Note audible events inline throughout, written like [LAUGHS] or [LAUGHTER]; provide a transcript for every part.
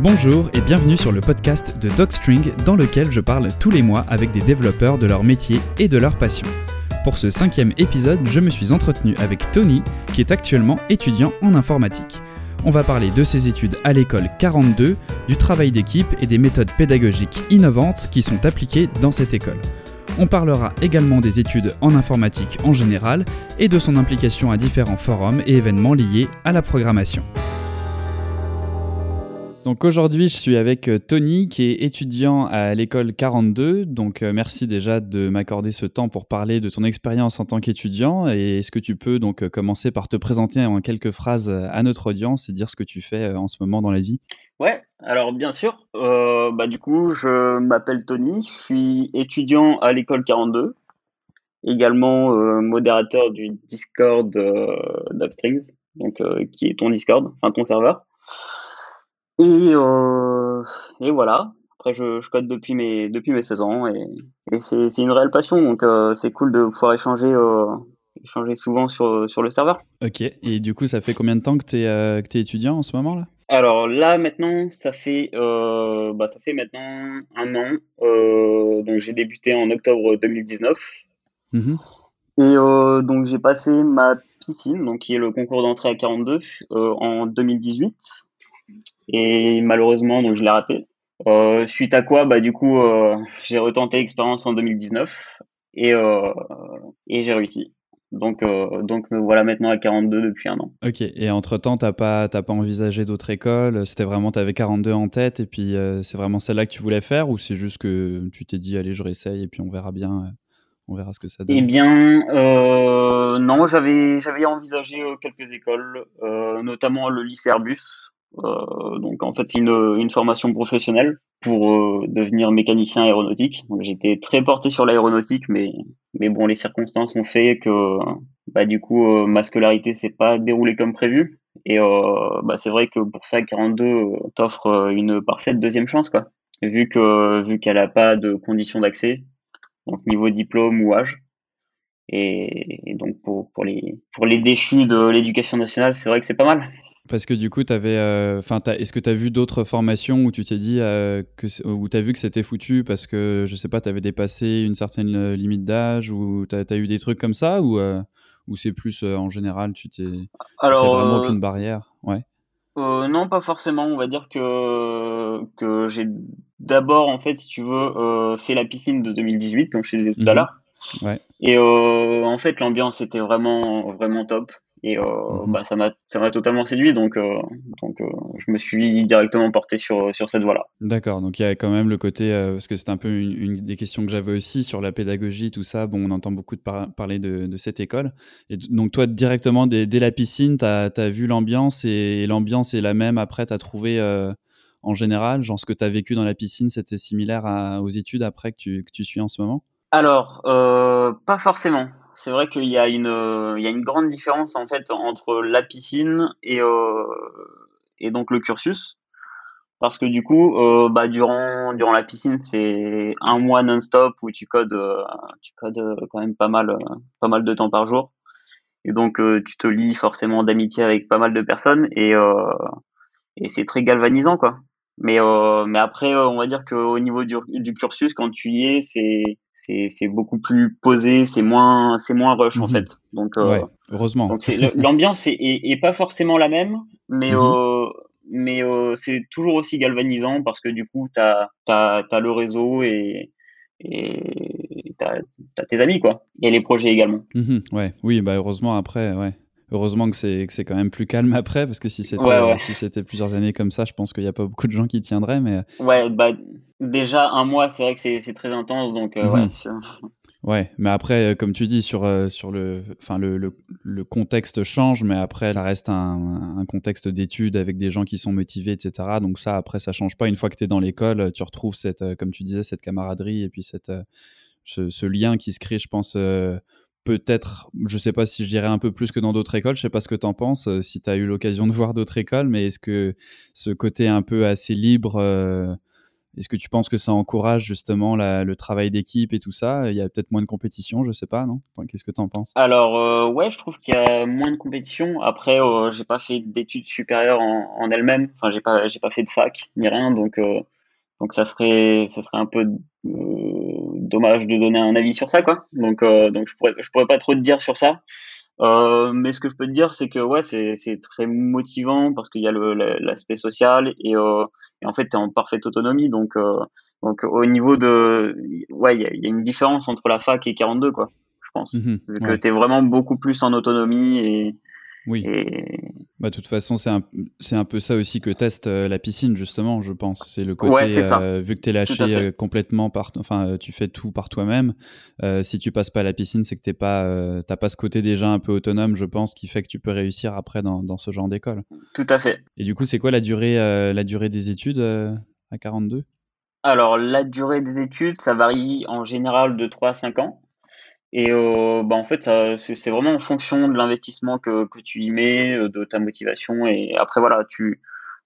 Bonjour et bienvenue sur le podcast de Dogstring dans lequel je parle tous les mois avec des développeurs de leur métier et de leur passion. Pour ce cinquième épisode, je me suis entretenu avec Tony qui est actuellement étudiant en informatique. On va parler de ses études à l'école 42, du travail d'équipe et des méthodes pédagogiques innovantes qui sont appliquées dans cette école. On parlera également des études en informatique en général et de son implication à différents forums et événements liés à la programmation. Donc aujourd'hui, je suis avec euh, Tony qui est étudiant à l'école 42. Donc euh, merci déjà de m'accorder ce temps pour parler de ton expérience en tant qu'étudiant. Et est-ce que tu peux donc euh, commencer par te présenter en quelques phrases à notre audience et dire ce que tu fais en ce moment dans la vie? Ouais, alors bien sûr. bah, je m'appelle Tony, je suis étudiant à l'école 42, également modérateur du Discord d'Upstrings, donc qui est ton Discord, enfin ton serveur. Et, euh, et voilà. Après, je, je, code depuis mes, depuis mes 16 ans et, et c'est, une réelle passion. Donc, euh, c'est cool de pouvoir échanger, euh, échanger souvent sur, sur le serveur. Ok. Et du coup, ça fait combien de temps que tu es, que es étudiant en ce moment là? Alors là, maintenant, ça fait, euh, bah, ça fait maintenant un an. Euh, donc, j'ai débuté en octobre 2019. Mmh et donc, j'ai passé ma piscine, donc qui est le concours d'entrée à 42, en 2018. Et malheureusement, donc je l'ai raté. Euh, suite à quoi, bah du coup, euh, j'ai retenté l'expérience en 2019 et euh, et j'ai réussi. Donc euh, donc me voilà maintenant à 42 depuis un an. Ok. Et entre temps, t'as pas t'as pas envisagé d'autres écoles? C'était vraiment t'avais 42 en tête et puis euh, c'est vraiment celle-là que tu voulais faire ou c'est juste que tu t'es dit allez je réessaye et puis on verra bien. Euh, on verra ce que ça donne? Eh bien, non, j'avais j'avais envisagé quelques écoles, notamment le lycée Airbus, euh, donc en fait c'est une, formation professionnelle pour euh, devenir mécanicien aéronautique. J'étais très porté sur l'aéronautique, mais mais bon les circonstances ont fait que bah, du coup euh, ma scolarité s'est pas déroulée comme prévu. Et bah, c'est vrai que pour ça 42 t'offre une parfaite deuxième chance quoi. Vu que vu qu'elle a pas de conditions d'accès, donc niveau diplôme ou âge. Et, et donc pour, pour les pour les déchus de l'éducation nationale, c'est vrai que c'est pas mal. Parce que du coup, avais, euh, est-ce que tu as vu d'autres formations où tu t'es dit euh, que, où tu as vu que c'était foutu parce que, je sais pas, tu avais dépassé une certaine euh, limite d'âge ou tu as, eu des trucs comme ça ou, ou c'est plus en général, tu t'es. Alors. vraiment aucune barrière? Ouais. non, pas forcément. On va dire que, que j'ai d'abord, en fait, si tu veux, fait la piscine de 2018, comme je te disais tout à mhm. l'heure. Ouais. Et en fait, l'ambiance était vraiment, vraiment top. Et euh, mmh bah, ça m'a ça m'a totalement séduit, donc euh, donc euh, je me suis directement porté sur sur cette voie-là. D'accord, donc il y a quand même le côté parce que c'est un peu une, des questions que j'avais aussi sur la pédagogie, tout ça. Bon, on entend beaucoup de parler de, de, cette école. Et donc toi directement dès, dès la piscine, tu as, vu l'ambiance et, l'ambiance est la même après, tu as trouvé en général, genre ce que tu as vécu dans la piscine, c'était similaire à, aux études après que tu, que tu suis en ce moment? Alors, pas forcément. C'est vrai qu'il y a une il y a une grande différence en fait entre la piscine et euh, et donc le cursus. Parce que du coup euh, bah durant durant la piscine c'est un mois non-stop où tu codes euh, tu codes quand même pas mal pas mal de temps par jour. Et donc tu te lis forcément d'amitié avec pas mal de personnes et et c'est très galvanisant quoi mais, euh, mais après, euh, on va dire qu'au niveau du, du, cursus, quand tu y es, c'est, c'est, c'est beaucoup plus posé, c'est moins, c'est moins rush en mhm. fait. Donc, euh, ouais, heureusement. Donc [LAUGHS] l'ambiance est, est, est, pas forcément la même, mais, mhm. euh, mais c'est toujours aussi galvanisant parce que du coup, tu as, as, le réseau et, et tu as, tes amis, quoi. Et les projets également. Mhm. ouais, oui, bah heureusement après, ouais. Heureusement que c'est que c'est quand même plus calme après parce que si c'était si c'était plusieurs années comme ça, je pense qu'il n'y a pas beaucoup de gens qui tiendraient. Mais ouais, bah déjà un mois, c'est vrai que c'est très intense, donc euh, ouais. Mhm. Ouais, mais après, euh, comme tu dis, sur, euh, sur le, enfin le, le, le, contexte change, mais après, ça reste un, un contexte d'études avec des gens qui sont motivés, etc. Donc ça, après, ça change pas. Une fois que tu es dans l'école, tu retrouves cette, comme tu disais, cette camaraderie et puis cette, ce, ce, lien qui se crée, je pense, peut-être, je sais pas si je dirais un peu plus que dans d'autres écoles, je sais pas ce que tu en penses, euh, si tu as eu l'occasion de voir d'autres écoles, mais est-ce que ce côté un peu assez libre, euh, est-ce que tu penses que ça encourage justement le travail d'équipe et tout ça? Il y a peut-être moins de compétition, je sais pas, non? Qu'est-ce que tu en penses? Alors euh, ouais, je trouve qu'il y a moins de compétition. Après, euh, j'ai pas fait d'études supérieures en, elle-même. Enfin, j'ai pas pas fait de fac ni rien, donc donc ça serait ça serait un peu dommage de donner un avis sur ça, quoi. Donc donc je pourrais je pourrais pas trop te dire sur ça. Euh, mais ce que je peux te dire, c'est que ouais, c'est très motivant parce qu'il y a l'aspect social et, euh, et, en fait, tu es en parfaite autonomie. Donc, euh, donc au niveau de. Ouais, il y a, y a, une différence entre la fac et 42, quoi, je pense. Mmh que tu es vraiment beaucoup plus en autonomie et, oui. Bah, de toute façon, c'est un, un, peu ça aussi que teste euh, la piscine, justement, je pense. C'est le côté, euh, vu que tu es lâché euh, complètement, par, enfin, tu fais tout par toi-même. si tu passes pas à la piscine, c'est que tu pas, pas ce côté déjà un peu autonome, je pense, qui fait que tu peux réussir après dans, dans ce genre d'école. Tout à fait. Et du coup, c'est quoi la durée, la durée des études à 42 Alors, la durée des études, ça varie en général de 3 à 5 ans. Et euh, bah en fait, c'est vraiment en fonction de l'investissement que, que tu y mets, euh, de ta motivation. Et après, voilà, tu,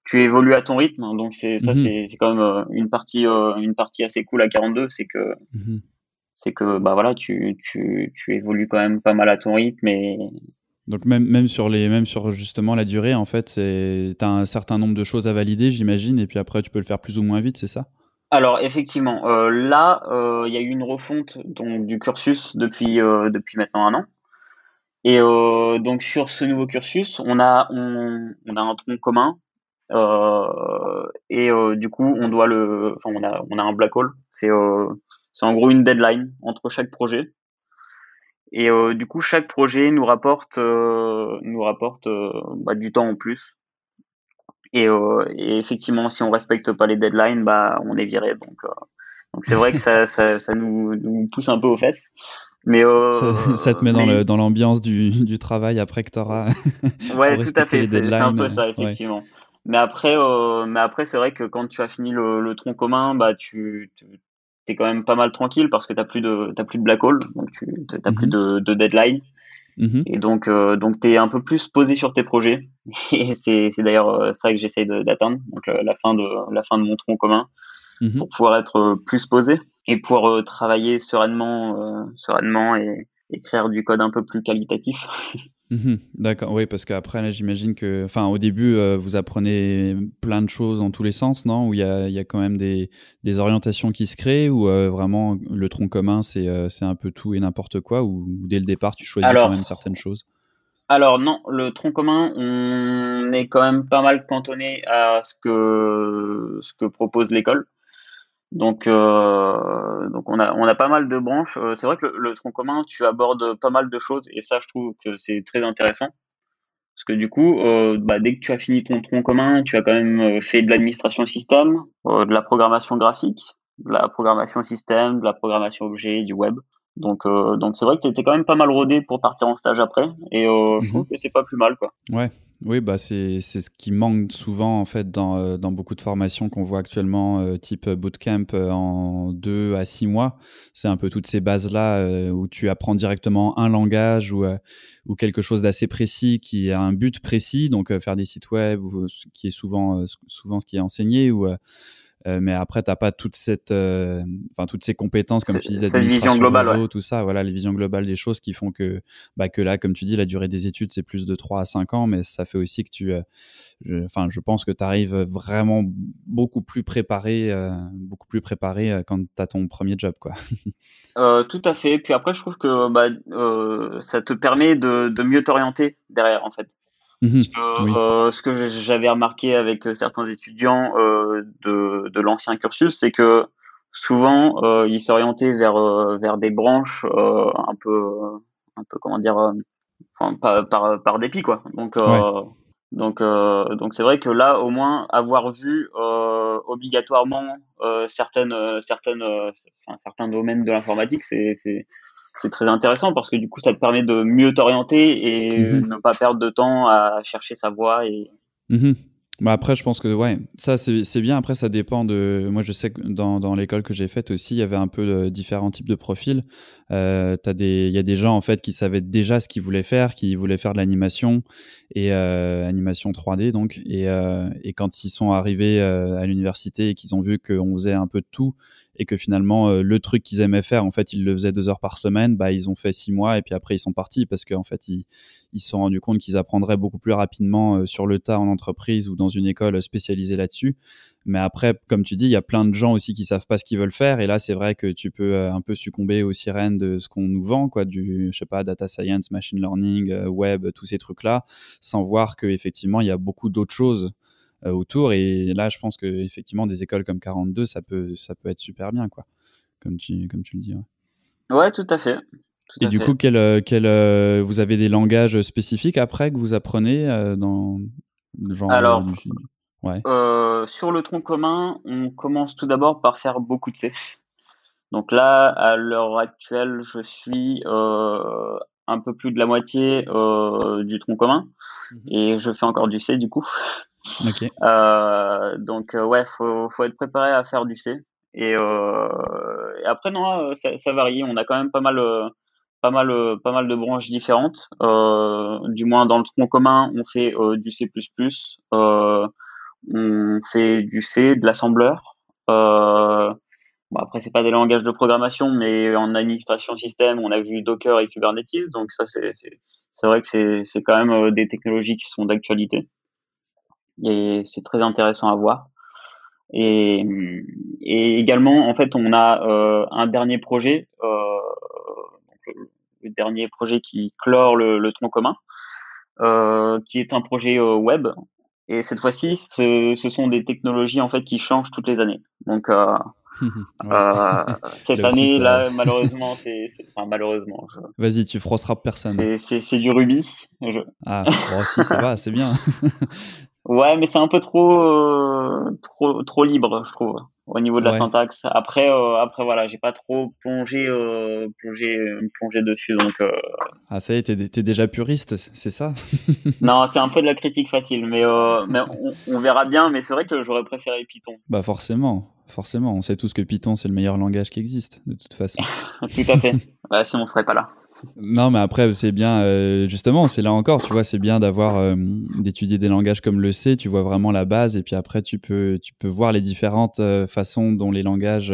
tu évolues à ton rythme. Hein. Donc, c'est ça, mmh c'est quand même euh, une partie, une partie assez cool à 42. C'est que, c'est que bah voilà, tu, tu, tu évolues quand même pas mal à ton rythme. Et, donc même, même, sur les, même sur justement la durée, en fait, tu as un certain nombre de choses à valider, j'imagine, et puis après tu peux le faire plus ou moins vite, c'est ça? Alors effectivement, euh, là, euh, il y a eu une refonte du cursus depuis, euh, depuis maintenant un an. Et donc sur ce nouveau cursus, on a, un tronc commun. et du coup, on doit le, enfin, on a, on a un black hole. C'est, c'est en gros une deadline entre chaque projet. Et du coup, chaque projet nous rapporte, nous rapporte bah, du temps en plus. Et, euh, et, effectivement, si on respecte pas les deadlines, bah, on est viré. Donc, euh, donc c'est vrai que ça, ça, ça nous, nous, pousse un peu aux fesses. Mais euh, ça, te met dans l'ambiance du, du, travail après que tu auras. [LAUGHS] ouais, tout à fait. C'est un peu ça, effectivement. Mais après, mais après c'est vrai que quand tu as fini le, le tronc commun, bah, tu, tu es quand même pas mal tranquille parce que tu n'as plus, de, plus de black hole, donc tu n'as plus mhm. de, de deadline. Mmh et donc, euh, donc tu es un peu plus posé sur tes projets. [LAUGHS] Et c'est, d'ailleurs euh, ça que j'essaye d'atteindre, donc euh, la, fin de, la fin de mon tronc commun, mmh pour pouvoir être plus posé et pouvoir travailler sereinement, sereinement et écrire du code un peu plus qualitatif. [LAUGHS] Mhm. D'accord, oui, parce qu'après, là, j'imagine que, enfin, au début, euh, vous apprenez plein de choses dans tous les sens, non? Où il y a, y a, quand même des, des, orientations qui se créent, ou euh, vraiment le tronc commun, euh, c'est un peu tout et n'importe quoi, ou dès le départ, tu choisis quand même certaines choses? Alors, non, le tronc commun, on est quand même pas mal cantonné à ce que, ce que propose l'école. Donc, euh, donc on a, on a pas mal de branches. Euh, c'est vrai que le, tronc commun, tu abordes pas mal de choses et ça, je trouve que c'est très intéressant. Parce que du coup, euh, bah, dès que tu as fini ton tronc commun, tu as quand même fait de l'administration système, de la programmation graphique, de la programmation système, de la programmation objet, du web. Donc, donc c'est vrai que tu étais quand même pas mal rodé pour partir en stage après. Et je trouve mhm. que c'est pas plus mal, quoi. Ouais, oui, bah c'est ce qui manque souvent en fait dans, euh, dans beaucoup de formations qu'on voit actuellement, euh, type bootcamp euh, en deux à six mois. C'est un peu toutes ces bases-là où tu apprends directement un langage ou, ou quelque chose d'assez précis qui a un but précis, donc faire des sites web, ou, qui est souvent, souvent ce qui est enseigné, ou euh, mais après, tu n'as pas toute cette, euh, enfin toutes ces compétences, comme tu dis, d'administration globale, réseau, tout ça. Voilà, les visions globales des choses qui font que, bah, que là, comme tu dis, la durée des études, c'est plus de 3 à 5 ans, mais ça fait aussi que tu, euh, enfin, je, pense que tu arrives vraiment beaucoup plus préparé, beaucoup plus préparé quand tu as ton premier job, quoi. [LAUGHS] tout à fait. Puis après, je trouve que bah, ça te permet de, de mieux t'orienter derrière, en fait. Mmh euh, ce que j'avais remarqué avec euh, certains étudiants euh, de, de l'ancien cursus, c'est que souvent ils s'orientaient vers vers des branches un peu un peu comment dire enfin, par, par, par dépit quoi. Donc donc donc c'est vrai que là au moins avoir vu obligatoirement certaines certaines certains domaines de l'informatique c'est c'est très intéressant parce que du coup, ça te permet de mieux t'orienter et mhm. ne pas perdre de temps à chercher sa voie. Et... Mhm. Bah après, je pense que ouais, ça c'est bien. Après, ça dépend de. Moi, je sais que dans, dans l'école que j'ai faite aussi, il y avait un peu de différents types de profils. Euh, il y a des gens en fait qui savaient déjà ce qu'ils voulaient faire, qui voulaient faire de l'animation et euh, animation 3D donc. Et, euh, et, quand ils sont arrivés à l'université et qu'ils ont vu qu'on faisait un peu de tout et que finalement euh, le truc qu'ils aimaient faire, en fait, ils le faisaient deux heures par semaine, bah ils ont fait six mois et puis après ils sont partis parce qu'en fait ils ils se sont rendus compte qu'ils apprendraient beaucoup plus rapidement euh, sur le tas en entreprise ou dans une école spécialisée là-dessus. Mais après, comme tu dis, il y a plein de gens aussi qui savent pas ce qu'ils veulent faire. Et là, c'est vrai que tu peux euh, un peu succomber aux sirènes de ce qu'on nous vend, quoi, du, je sais pas, data science, machine learning, euh, web, tous ces trucs-là, sans voir qu'effectivement, il y a beaucoup d'autres choses autour. Et là, je pense que effectivement, des écoles comme 42, ça peut, ça peut être super bien, quoi, comme tu, comme tu le dis. Ouais, ouais tout à fait. Et du coup, quel, euh, quel, euh, vous avez des langages spécifiques après que vous apprenez euh, dans le genre Alors, ouais. sur le tronc commun, on commence tout d'abord par faire beaucoup de C. Donc là, à l'heure actuelle, je suis un peu plus de la moitié du tronc commun mhm. et je fais encore du C du coup. Ok. donc ouais, faut, faut être préparé à faire du C. Et, et après non, ça, varie. On a quand même pas mal pas mal, euh, pas mal de branches différentes. Euh, du moins dans le tronc commun, on fait euh, du C++, on fait du C, de l'assembleur. Bon, après, c'est pas des langages de programmation, mais en administration système, on a vu Docker et Kubernetes. Donc ça, c'est, vrai que c'est quand même des technologies qui sont d'actualité. Et c'est très intéressant à voir. Et, et également, en fait, on a euh, un dernier projet euh, le dernier projet qui clore le, tronc commun, euh, qui est un projet web. Et cette fois-ci, ce, sont des technologies en fait qui changent toutes les années. Donc [LAUGHS] cette année, là, malheureusement, [LAUGHS] c'est enfin, malheureusement. Vas-y, tu frosseras personne. C'est du Ruby. Ah, bon, si, ça va, c'est bien. [LAUGHS] ouais, mais c'est un peu trop, trop, trop libre, je trouve au niveau de la syntaxe. Après, euh, après voilà, j'ai pas trop plongé, euh, plongé, plongé dessus. Donc, euh... Ah, ça y est, t'es, déjà puriste, c'est ça? [LAUGHS] Non, c'est un peu de la critique facile, mais, euh, mais on, verra bien. Mais c'est vrai que j'aurais préféré Python. Bah forcément, forcément. On sait tous que Python, c'est le meilleur langage qui existe, de toute façon. [LAUGHS] Tout à fait. Bah, sinon, on serait pas là. Non, mais après, c'est bien, euh, justement, c'est là encore, tu vois, c'est bien d'avoir, euh, d'étudier des langages comme le C, tu vois vraiment la base, et puis après, tu peux, tu peux voir les différentes euh, façons dont les langages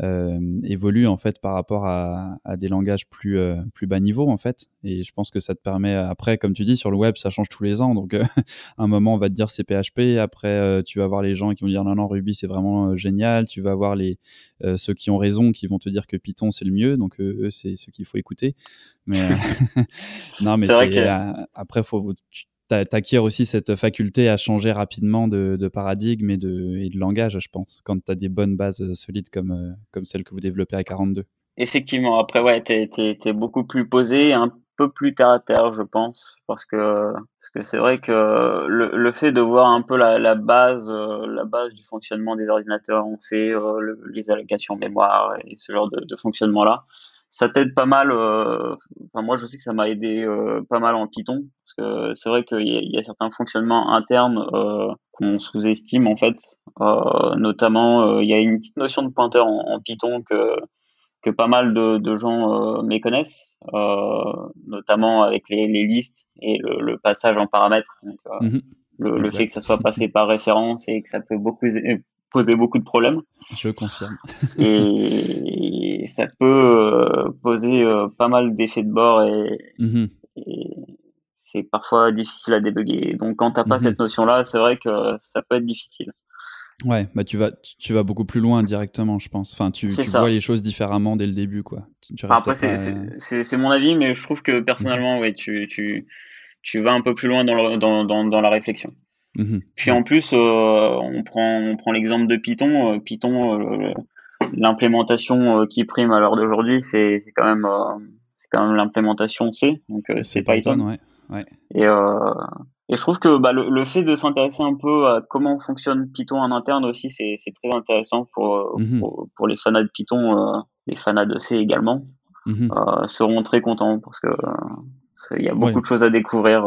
évolue en fait par rapport à, à des langages plus euh, plus bas niveau en fait. Et je pense que ça te permet après comme tu dis sur le web ça change tous les ans. Donc euh, [LAUGHS] un moment on va te dire c'est PHP après tu vas voir les gens qui vont dire non non Ruby c'est vraiment génial. Tu vas voir les ceux qui ont raison qui vont te dire que Python c'est le mieux. Donc eux c'est ceux qu'il faut écouter. Mais [LAUGHS] [LAUGHS] non mais c'est que... après faut tu, t'acquiers aussi cette faculté à changer rapidement de, paradigme et de, langage, je pense, quand tu as des bonnes bases euh, solides comme, euh, comme celles que vous développez à 42. Effectivement, après, ouais, tu es, beaucoup plus posé, un peu plus terre à terre, je pense, parce que que c'est vrai que le, fait de voir un peu la, base, euh, la base du fonctionnement des ordinateurs, on sait les allocations mémoire et ce genre de fonctionnement-là, ça t'aide pas mal. Euh, enfin, moi, je sais que ça m'a aidé euh, pas mal en Python parce que c'est vrai qu'il y, y, a certains fonctionnements internes euh, qu'on sous-estime en fait. notamment, il y a une petite notion de pointeur en, Python que que pas mal de, de gens méconnaissent, notamment avec les, les, listes et le, le passage en paramètres. Donc, mhm. le, le, fait que ça soit passé par référence et que ça peut beaucoup poser beaucoup de problèmes. Je confirme. et, ça peut euh, poser euh, pas mal d'effets de bord mhm. et, c'est parfois difficile à débugger. Donc quand t'as pas mhm. cette notion-là, c'est vrai que ça peut être difficile. Ouais, bah tu vas, tu vas beaucoup plus loin directement, je pense. Enfin, tu, tu vois les choses différemment dès le début, quoi. après, c'est mon avis, mais je trouve que personnellement, ouais, tu, tu, tu vas un peu plus loin dans, dans, dans, dans la réflexion. Mhm. Puis en plus, euh, on prend, on prend l'exemple de Python. Euh, Python, euh, l'implémentation qui prime à l'heure d'aujourd'hui, c'est quand même, c'est quand même l'implémentation C, donc c'est Python. ouais. Ouais. Et, et je trouve que bah, le, fait de s'intéresser un peu à comment fonctionne Python en interne aussi, c'est très intéressant pour, mhm. pour, pour, les fanats de Python, les fanats de C également, mhm. seront très contents parce que il y a beaucoup de choses à découvrir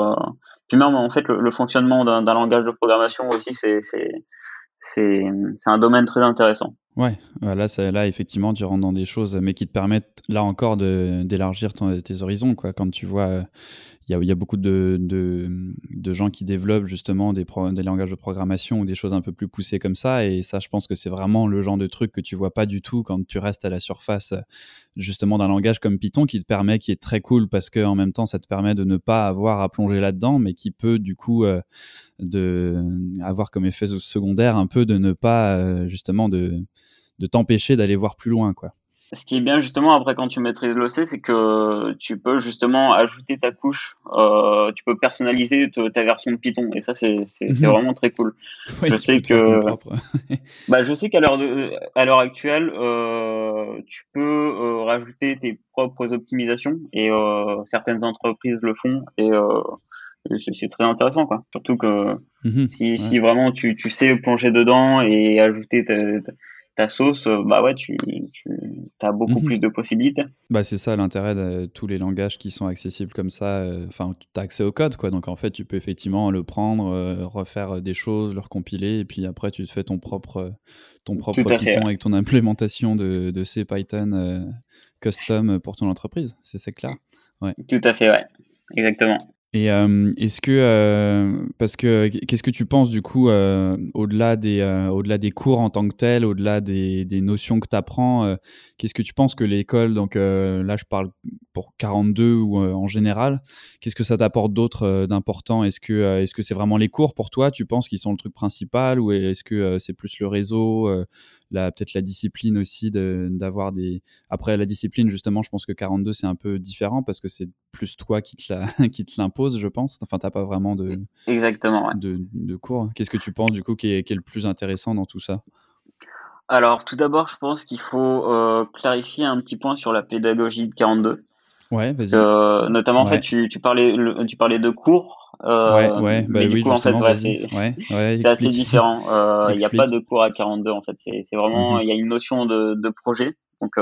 Puis même en fait le, fonctionnement d'un langage de programmation aussi, c'est un domaine très intéressant. Ouais, là, là, effectivement, tu rentres dans des choses, mais qui te permettent, là encore, d'élargir tes horizons. Quoi. Quand tu vois, il y, a, beaucoup de, de, gens qui développent justement des, des, langages de programmation ou des choses un peu plus poussées comme ça. Et ça, je pense que c'est vraiment le genre de truc que tu vois pas du tout quand tu restes à la surface, justement, d'un langage comme Python qui te permet, qui est très cool parce que en même temps, ça te permet de ne pas avoir à plonger là-dedans, mais qui peut, du coup, euh, de, avoir comme effet secondaire un peu de ne pas, euh, justement, de de t'empêcher d'aller voir plus loin, quoi. Ce qui est bien justement après quand tu maîtrises l'OC, c'est que tu peux justement ajouter ta couche, euh, tu peux personnaliser ta version de Python et ça c'est mhm. vraiment très cool. [LAUGHS] je sais que [LAUGHS] bah, je sais qu'à l'heure à l'heure actuelle, euh, tu peux euh, rajouter tes propres optimisations et certaines entreprises le font et c'est très intéressant quoi. Surtout que mhm. si, si, vraiment tu, tu sais plonger dedans et ajouter ta, ta sauce, euh, bah ouais, tu, tu as beaucoup mhm. plus de possibilités. Bah c'est ça l'intérêt de tous les langages qui sont accessibles comme ça. Euh, enfin, tu as accès au code, quoi. Donc en fait, tu peux effectivement le prendre, euh, refaire des choses, le recompiler, et puis après, tu te fais ton propre, ton propre Python avec ton implémentation de, de C Python custom pour ton entreprise. C'est c'est clair. Ouais. Tout à fait, ouais. Exactement. Et euh, est-ce que, euh, parce que, qu'est-ce que tu penses du coup, euh, au-delà des, au-delà des cours en tant que tel, au-delà des, des notions que tu apprends, qu'est-ce que tu penses que l'école, donc là je parle pour 42 ou en général, qu'est-ce que ça t'apporte d'autre d'important? Est-ce que, est-ce que c'est vraiment les cours pour toi? Tu penses qu'ils sont le truc principal ou est-ce que c'est plus le réseau, peut-être la discipline aussi d'avoir des. Après la discipline justement, je pense que 42 c'est un peu différent parce que c'est plus toi qui te [LAUGHS] qui te l'impose je pense. Enfin, t'as pas vraiment de, Exactement, de, cours. Qu'est-ce que tu penses, du coup, qui est, le plus intéressant dans tout ça? Alors, tout d'abord, je pense qu'il faut euh, clarifier un petit point sur la pédagogie de 42. Ouais, vas-y. Euh, notamment, en fait, tu, parlais, tu parlais de cours. Euh, ouais, ouais, bah oui, coup, en fait, [LAUGHS] c'est assez différent. Il n'y a pas de cours à 42, en fait. C'est vraiment, mhm. il y a une notion de, de projet. Donc,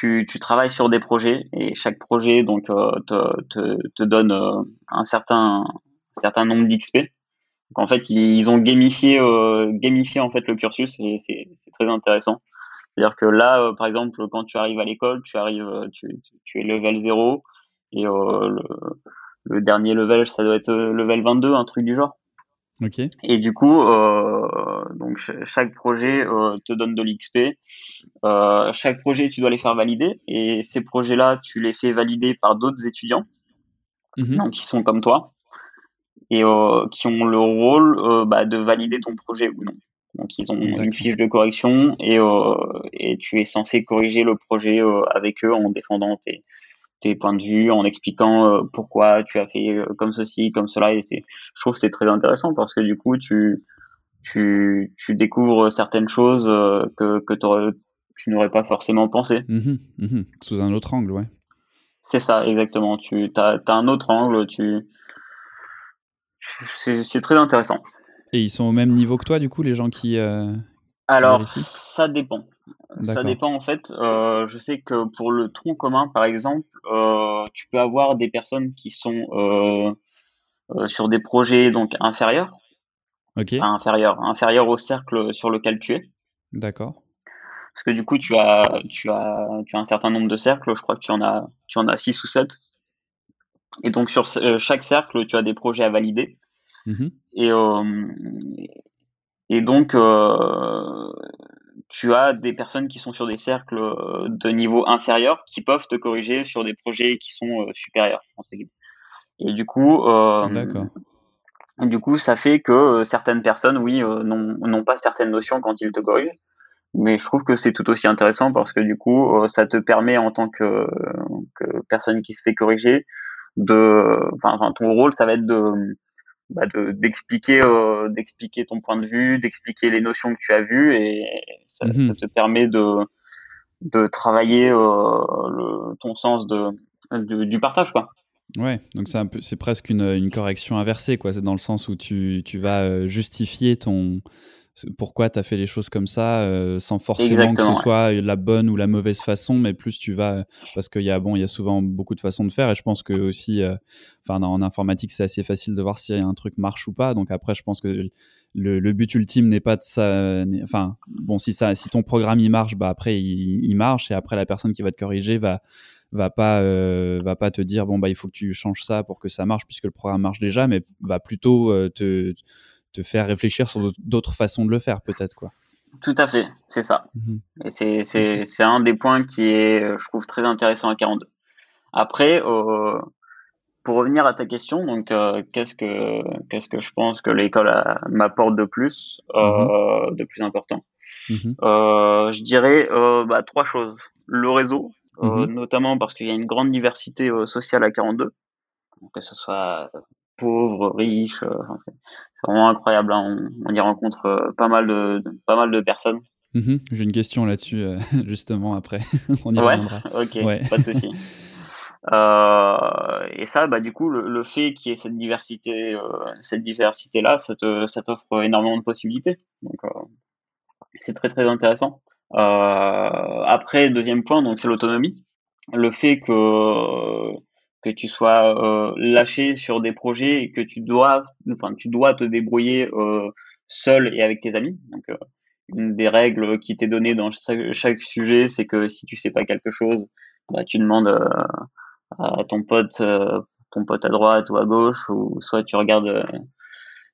tu, travailles sur des projets et chaque projet donc euh, te, te, donne euh, un certain certain nombre d'XP. Donc en fait ils, ont gamifié euh, gamifié en fait le cursus et c'est très intéressant. C'est-à-dire que là par exemple quand tu arrives à l'école tu arrives tu, es level 0 et le, le dernier level ça doit être level 22 un truc du genre. Et du coup, euh, donc chaque projet euh, te donne de l'XP. Euh, chaque projet, tu dois les faire valider. Et ces projets-là, tu les fais valider par d'autres étudiants, mhm. donc qui sont comme toi, et qui ont le rôle bah, de valider ton projet ou non. Donc ils ont une fiche de correction et, et tu es censé corriger le projet avec eux en défendant tes, tes points de vue, en expliquant euh, pourquoi tu as fait euh, comme ceci, comme cela. Et c'est, je trouve que c'est très intéressant parce que du coup, tu, tu, tu découvres certaines choses euh, que, que tu n'aurais pas forcément pensé. Mmh mmh Sous un autre angle, ouais. C'est ça, exactement. Tu as, un autre angle, tu... c'est très intéressant. Et ils sont au même niveau que toi, du coup, les gens qui. Alors, ça dépend. Ça dépend en fait. Euh, je sais que pour le tronc commun, par exemple, euh, tu peux avoir des personnes qui sont euh, sur des projets donc inférieurs. Ok. inférieurs, inférieurs au cercle sur lequel tu es. D'accord. Parce que du coup, tu as, tu as, tu as un certain nombre de cercles. Je crois que tu en as, tu en as six ou sept. Et donc sur chaque cercle, tu as des projets à valider. Mmh et, euh, et donc, euh, tu as des personnes qui sont sur des cercles euh, de niveau inférieur qui peuvent te corriger sur des projets qui sont euh, supérieurs. Et du coup, du coup, ça fait que certaines personnes, oui, n'ont pas certaines notions quand ils te corrigent. Mais je trouve que c'est tout aussi intéressant parce que du coup, ça te permet en tant que, que personne qui se fait corriger de, enfin, ton rôle, ça va être de bah d'expliquer euh, d'expliquer ton point de vue, d'expliquer les notions que tu as vues et ça, mhm. ça te permet de de travailler euh, le, ton sens de, du partage quoi. Ouais, donc c'est un peu c'est presque une, une correction inversée quoi, c'est dans le sens où tu, tu vas euh, justifier ton pourquoi tu as fait les choses comme ça, euh, sans forcément que ce soit la bonne ou la mauvaise façon, mais plus tu vas, parce qu'il y a bon, il y a souvent beaucoup de façons de faire, et je pense que aussi, euh, en informatique, c'est assez facile de voir si un truc marche ou pas. Donc après, je pense que le, but ultime n'est pas de ça, enfin, bon, si ça, si ton programme il marche, bah après il, marche, et après la personne qui va te corriger va va pas euh, va pas te dire bon bah il faut que tu changes ça pour que ça marche puisque le programme marche déjà mais va plutôt te te faire réfléchir sur d'autres façons de le faire, peut-être quoi. Tout à fait, c'est ça. Mhm. Et c'est un des points qui est, euh, je trouve, très intéressant à 42. Après, euh, pour revenir à ta question, donc euh, qu'est-ce que qu'est-ce que je pense que l'école m'apporte de plus, mhm. de plus important? Mhm. Je dirais bah, trois choses. Le réseau, notamment parce qu'il y a une grande diversité sociale à 42, que ce soit pauvres, riches. Euh, c'est vraiment incroyable. Hein. On, y rencontre euh, pas mal de, pas mal de personnes. Mhm. J'ai une question là-dessus euh, [LAUGHS] justement après. [LAUGHS] on y reviendra. Ok, pas de souci. [LAUGHS] et ça, bah, du coup, le, fait qu'il y ait cette diversité, cette diversité-là, ça, ça t'offre énormément de possibilités. Donc, c'est très très intéressant. après, deuxième point, donc c'est l'autonomie. Le fait que que tu sois euh, lâché sur des projets et que tu dois, enfin, tu dois te débrouiller euh, seul et avec tes amis. Donc, euh, une des règles qui t'est donnée dans chaque, sujet, c'est que si tu sais pas quelque chose, bah, tu demandes à ton pote, ton pote à droite ou à gauche, ou soit tu regardes,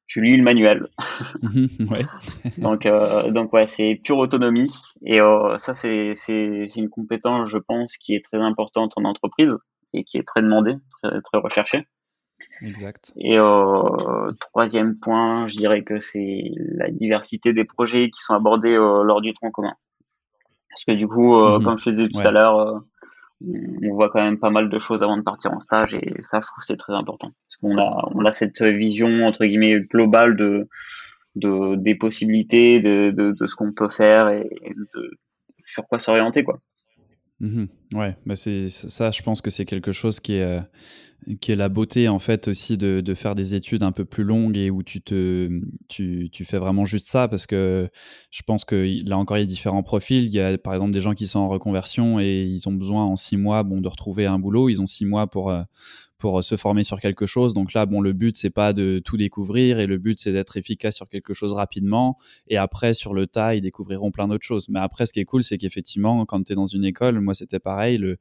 tu lis le manuel. [LAUGHS] Mhm, ouais. [LAUGHS] donc, donc ouais, c'est pure autonomie. Et ça, c'est une compétence, je pense, qui est très importante en entreprise et qui est très demandé, très, très recherché. Exact. Et euh, troisième point, je dirais que c'est la diversité des projets qui sont abordés euh, lors du tronc commun. Parce que du coup, euh, mhm. comme je disais tout à l'heure, on voit quand même pas mal de choses avant de partir en stage et ça, je trouve c'est très important. Parce qu'on a, on a cette vision entre guillemets globale de, de des possibilités, de, de, de ce qu'on peut faire et de sur quoi s'orienter quoi. Mmh ouais, bah c'est ça. Je pense que c'est quelque chose qui est euh, qui est la beauté en fait aussi de, faire des études un peu plus longues et où tu te tu, tu, fais vraiment juste ça parce que je pense que là encore il y a différents profils. Il y a par exemple des gens qui sont en reconversion et ils ont besoin en six mois bon de retrouver un boulot. Ils ont six mois pour euh, pour euh, se former sur quelque chose. Donc là, bon, le but, c'est pas de tout découvrir et le but, c'est d'être efficace sur quelque chose rapidement. Et après, sur le tas, ils découvriront plein d'autres choses. Mais après, ce qui est cool, c'est qu'effectivement, quand tu es dans une école, moi, c'était pareil, le,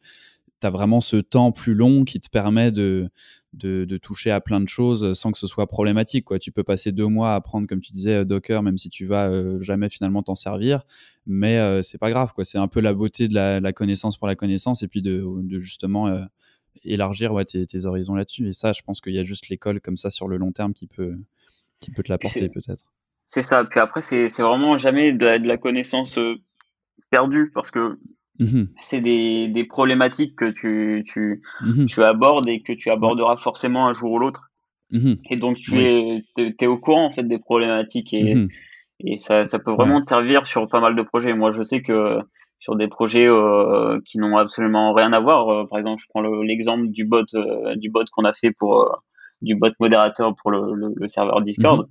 tu as vraiment ce temps plus long qui te permet de, de, toucher à plein de choses sans que ce soit problématique. Quoi. Tu peux passer deux mois à apprendre, comme tu disais, Docker, même si tu vas euh, jamais finalement t'en servir, mais euh, c'est pas grave. Quoi. C'est un peu la beauté de la, connaissance pour la connaissance et puis de, de justement élargir ouais, tes, horizons là-dessus. Et ça, je pense qu'il y a juste l'école comme ça sur le long terme qui peut, qui peut te l'apporter peut-être. C'est ça. Puis après, c'est vraiment jamais de la, connaissance euh, perdue parce que mmh c'est des, des, problématiques que tu, tu, mmh tu, abordes et que tu aborderas forcément un jour ou l'autre. Mmh et donc, tu es, es, au courant en fait des problématiques et, et ça, ça peut vraiment te servir sur pas mal de projets. Moi, je sais que sur des projets euh, qui n'ont absolument rien à voir. Euh, par exemple, je prends l'exemple du bot euh, du bot qu'on a fait pour du bot modérateur pour le, le, serveur Discord.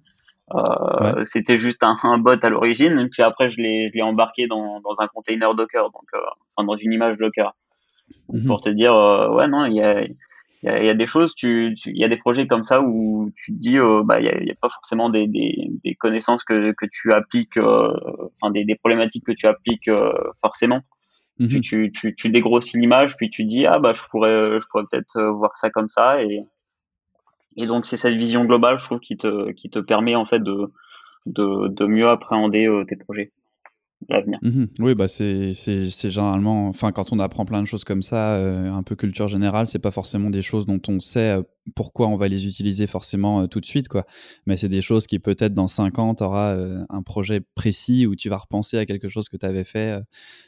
Mhm. C'était juste un, un, bot à l'origine, et puis après je l'ai embarqué dans, dans un container Docker, donc enfin, dans une image Docker. Mhm. Pour te dire, ouais non, il y a il y, y a, des choses, il y a des projets comme ça où tu te dis, euh, bah, il n'y a, a, pas forcément des, des, des, connaissances que, que tu appliques, euh, enfin des, des, problématiques que tu appliques euh, forcément. Mhm. tu, tu, tu, dégrossis l'image, puis tu dis, ah bah je pourrais, je pourrais peut-être voir ça comme ça. Et, et donc c'est cette vision globale, je trouve, qui te, qui te permet en fait de, de, de mieux appréhender tes projets l'avenir. Mhm. Oui, bah c'est généralement, enfin quand on apprend plein de choses comme ça, euh, un peu culture générale, c'est pas forcément des choses dont on sait euh, pourquoi on va les utiliser forcément euh, tout de suite, quoi. Mais c'est des choses qui peut-être dans 5 ans, tu auras un projet précis où tu vas repenser à quelque chose que tu avais fait.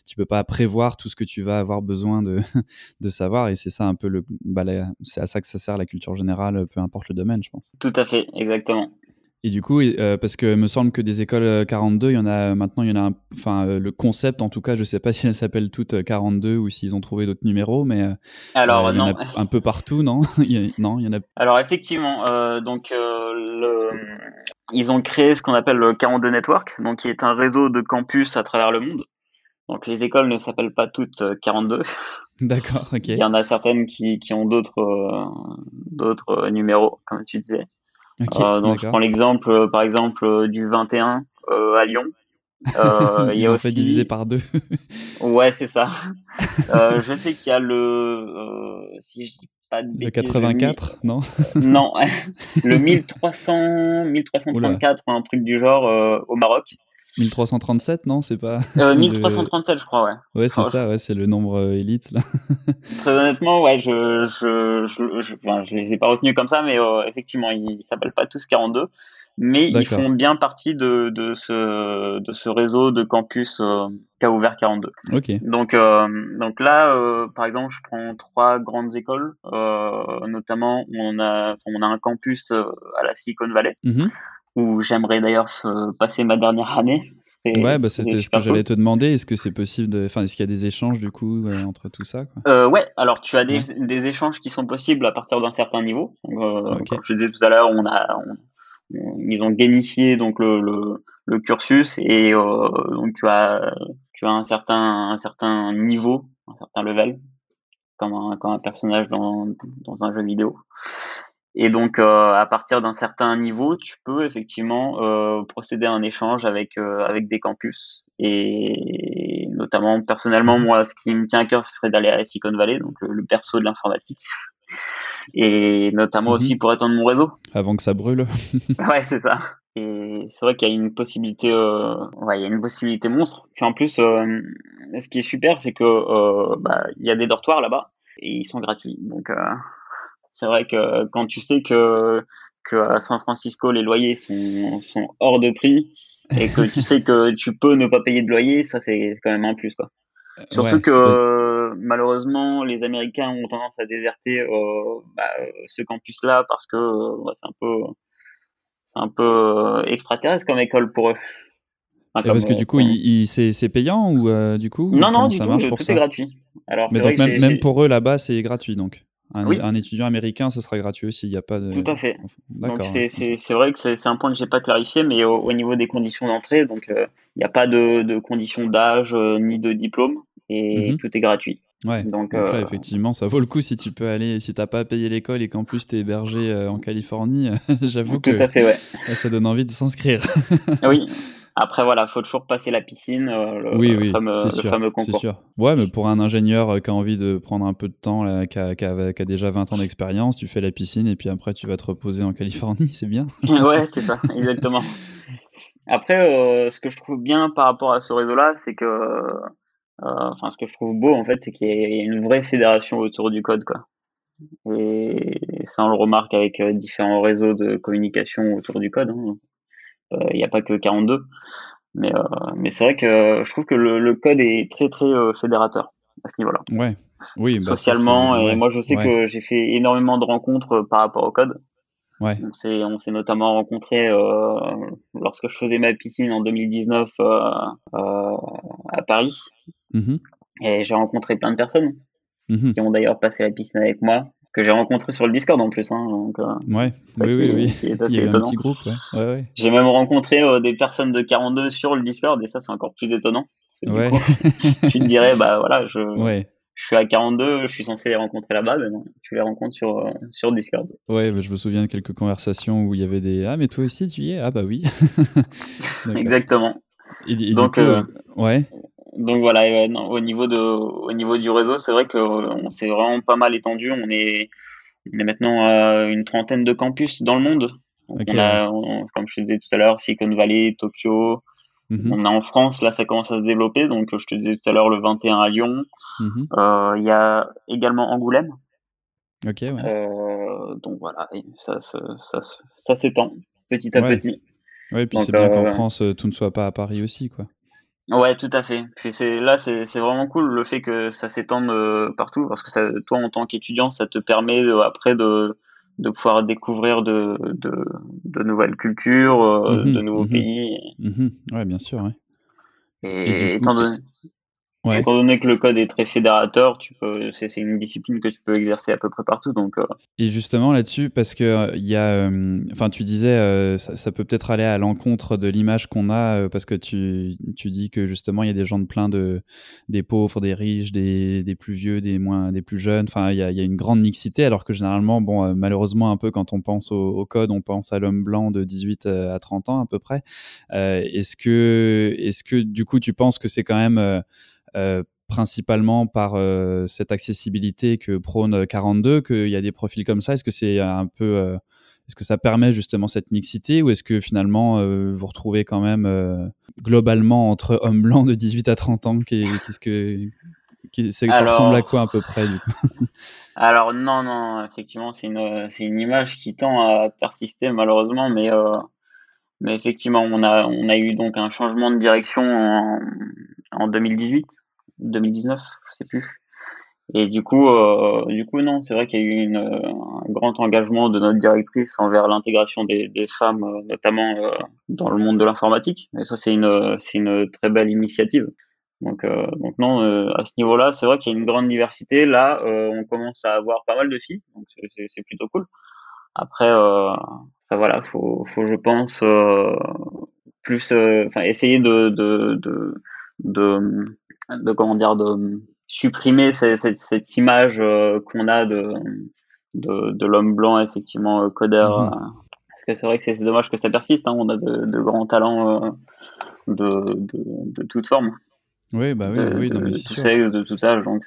tu peux pas prévoir tout ce que tu vas avoir besoin de, [LAUGHS] de savoir et c'est ça un peu le, bah, c'est à ça que ça sert la culture générale, peu importe le domaine, je pense. Tout à fait, exactement. Et du coup, euh, parce que me semble que des écoles 42, euh, il y en a maintenant, il y en a, enfin, euh, le concept, en tout cas, je sais pas [LAUGHS] si elles s'appellent toutes 42 ou s'ils ont trouvé d'autres numéros, mais alors il y en a un peu partout, non? [LAUGHS] Non, il y en a. [LAUGHS] Alors effectivement, donc le, ils ont créé ce qu'on appelle le 42 Network, donc qui est un réseau de campus à travers le monde. Donc les écoles ne s'appellent pas toutes 42. D'accord, ok. Il y en a certaines qui, qui ont d'autres d'autres numéros, comme tu disais. Donc je prends l'exemple, par exemple, du 21 à Lyon. [LAUGHS] Euh, Ils ont fait diviser par deux. [LAUGHS] ouais, c'est ça. Euh, je sais qu'il y a le, euh, si je dis pas de bêtises, le 84, non? Non, [LAUGHS] le 1300, 1334 ou un truc du genre euh, au Maroc. 1337, non C'est pas. [LAUGHS] 1337, je crois, ouais. Ouais, c'est ça, ouais, c'est le nombre élite, là. [LAUGHS] Très honnêtement, ouais, je, je, je, je, enfin, je les ai pas retenus comme ça, mais effectivement, ils s'appellent pas tous 42 mais ils font bien partie de, de, ce, de ce réseau de campus euh, qu'a ouvert 42. Okay. Donc, euh, donc là, euh, par exemple, je prends trois grandes écoles, euh, notamment on a, on a un campus euh, à la Silicon Valley, mm-hmm. Où j'aimerais d'ailleurs passer ma dernière année. Ouais, bah c'était ce que j'allais te demander. Est-ce que c'est possible de, enfin, est-ce qu'il y a des échanges du coup entre tout ça quoi? Ouais, alors tu as des, des, échanges qui sont possibles à partir d'un certain niveau. Okay. Comme je disais tout à l'heure, on a, on, ils ont gamifié donc le, le, le cursus et euh, donc tu as tu as un certain un certain niveau, un certain level comme un, comme un personnage dans, dans un jeu vidéo. Et donc euh, à partir d'un certain niveau, tu peux effectivement euh, procéder à un échange avec euh, avec des campus et notamment personnellement moi ce qui me tient à cœur ce serait d'aller à Silicon Valley donc le perso de l'informatique [LAUGHS] et notamment mhm. aussi pour étendre mon réseau. Avant que ça brûle. [LAUGHS] [LAUGHS] ouais, c'est ça. Et c'est vrai qu'il y a une possibilité, euh, ouais, il y a une possibilité monstre. Puis en plus, euh, ce qui est super, c'est que euh, bah, il y a des dortoirs là-bas et ils sont gratuits. Donc euh, c'est vrai que quand tu sais que que à San Francisco les loyers sont, sont hors de prix et que tu sais que tu peux ne pas payer de loyer, ça c'est quand même un plus quoi. Surtout que malheureusement, les Américains ont tendance à déserter euh, bah, ce campus-là parce que euh, bah, c'est un peu, c'est un peu euh, extraterrestre comme école pour eux. Enfin, parce que du coup, c'est payant ou du coup Non, non, du tout, est gratuit. Alors, Mais donc même, même, pour eux là-bas, c'est gratuit donc. Un, un, étudiant américain, ce sera gratuit aussi. Il n'y a pas de. Tout à fait. C'est vrai que c'est un point que j'ai pas clarifié, mais au, niveau des conditions d'entrée, donc il n'y a pas de, de conditions d'âge ni de diplôme et mhm. tout est gratuit. Ouais. Donc, là, euh, effectivement, ça vaut le coup si tu peux aller, si t'as pas payé l'école et qu'en plus tu es hébergé euh, en Californie, [LAUGHS] j'avoue que à fait, ouais. ça donne envie de s'inscrire. oui. [LAUGHS] Après, voilà, faut toujours passer la piscine, euh, le, oui, oui, fameux, le sûr, fameux concours. Sûr. Ouais, mais pour un ingénieur qui a envie de prendre un peu de temps, là, qui, a, qui, a, qui, a, déjà 20 ans d'expérience, tu fais la piscine et puis après tu vas te reposer en Californie, [LAUGHS] c'est bien. [LAUGHS] ouais, c'est ça, exactement. Après, ce que je trouve bien par rapport à ce réseau-là, c'est que euh, enfin, ce que je trouve beau, en fait, c'est qu'il y a une vraie fédération autour du code, quoi. Et ça, on le remarque avec euh, différents réseaux de communication autour du code. Hein. Euh, il n'y a pas que 42. Mais, mais c'est vrai que je trouve que le, code est très, très fédérateur à ce niveau-là. Ouais. Oui, bah, Socialement, et moi, je sais que j'ai fait énormément de rencontres par rapport au code. Ouais. On s'est, notamment rencontré euh, lorsque je faisais ma piscine en 2019 euh, euh, à Paris. Mm-hmm. Et j'ai rencontré plein de personnes mm-hmm. qui ont d'ailleurs passé la piscine avec moi, que j'ai rencontré sur le Discord en plus. Hein, donc, euh, ouais, oui, oui, oui. Il y a un petit groupe. Ouais. Ouais, ouais. J'ai même rencontré euh, des personnes de 42 sur le Discord et ça, c'est encore plus étonnant. Parce ouais. Coup, [LAUGHS] tu te dirais, bah voilà, je. Je suis à 42, je suis censé les rencontrer là-bas, mais non, tu les rencontres sur, euh, sur Discord. Ouais, bah, je me souviens de quelques conversations où il y avait des Ah, mais toi aussi tu y es? Ah, bah oui. [LAUGHS] Exactement. Et, donc, coup, ouais. Donc voilà, au, niveau de, au niveau du réseau, c'est vrai qu'on s'est vraiment pas mal étendu. On est, on est maintenant à une trentaine de campus dans le monde. Okay, on a, comme je te disais tout à l'heure, Silicon Valley, Tokyo, Mhm. On a en France, là, ça commence à se développer. Donc, je te disais tout à l'heure, le 21 à Lyon. Mhm. Euh, il y a également Angoulême. Ok, ouais. Euh, donc voilà, ça, ça, ça, ça s'étend petit à petit. Et puis c'est bien qu'en euh, France, tout ne soit pas à Paris aussi, quoi. Ouais, tout à fait. Puis c'est là, c'est vraiment cool le fait que ça s'étende partout parce que ça, toi, en tant qu'étudiant, ça te permet après de de pouvoir découvrir de, de, de nouvelles cultures, euh, Mhm, de nouveaux mhm. pays. Mhm. Ouais, bien sûr. Ouais. Et, étant coup- Étant donné que le code est très fédérateur, tu peux, c'est, une discipline que tu peux exercer à peu près partout. Donc, euh. Et justement là-dessus, parce que il y a, enfin, tu disais, ça, ça, peut peut-être aller à l'encontre de l'image qu'on a, parce que tu, tu dis que justement il y a des gens de plein de, des pauvres, des riches, des, des plus vieux, des moins, des plus jeunes. Enfin, il y a, y a, une grande mixité, alors que généralement, bon, malheureusement un peu quand on pense au, au code, on pense à l'homme blanc de 18 à 30 ans à peu près. est-ce que, est-ce que du coup tu penses que c'est quand même euh, principalement par euh, cette accessibilité que prône 42, qu'il y a des profils comme ça. Est-ce que c'est un peu, euh, est-ce que ça permet justement cette mixité ou est-ce que finalement vous retrouvez quand même globalement entre hommes blancs de 18 à 30 ans Qu'est-ce que ça ressemble à quoi à peu près du coup? [LAUGHS] Alors non, non, effectivement, c'est une, c'est une image qui tend à persister malheureusement, mais mais effectivement, on a, on a eu donc un changement de direction en, en 2018, 2019, je sais plus. Et du coup, euh, du coup, non, c'est vrai qu'il y a eu une, un grand engagement de notre directrice envers l'intégration des, femmes, euh, notamment euh, dans le monde de l'informatique. Et ça, c'est une, très belle initiative. Donc, euh, non, euh, à ce niveau-là, c'est vrai qu'il y a une grande diversité. Là, on commence à avoir pas mal de filles, donc c'est plutôt cool. Après, voilà, faut, faut, je pense, plus, enfin, essayer de de, de comment dire de supprimer cette, cette, cette image euh, qu'on a de de, de l'homme blanc effectivement euh, codeur mhm. euh, parce que c'est vrai que c'est dommage que ça persiste hein, on a de, de grands talents de, de, de toute forme oui bah oui, oui tout sexe de tout âge donc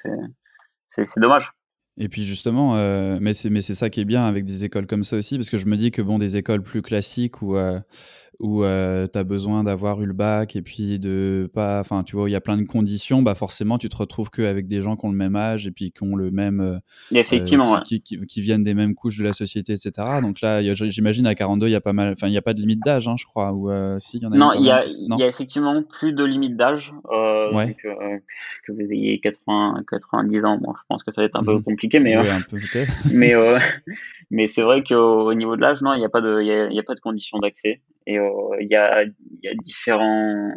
c'est dommage. Et puis justement, euh, mais c'est mais c'est ça qui est bien avec des écoles comme ça aussi, parce que je me dis que bon, des écoles plus classiques où euh, où euh, tu as besoin d'avoir eu le bac et puis de pas, enfin tu vois, il y a plein de conditions, bah forcément tu te retrouves qu'avec des gens qui ont le même âge et puis qui ont le même, euh, effectivement, qui, qui, qui, viennent des mêmes couches de la société, etc. Donc là, j'imagine à 42, il y a pas mal, enfin il n'y a pas de limite d'âge, hein, je crois, ou si il y en a. Non, il y a, il y a effectivement plus de limite d'âge. Ouais. que vous ayez 80, 90 ans, bon, je pense que ça va être un peu mhm. compliqué, mais oui, un peu [LAUGHS] mais mais c'est vrai qu'au niveau de l'âge, non, il n'y a pas de, il y a, pas de conditions d'accès. Et euh, il y, a, y a différents,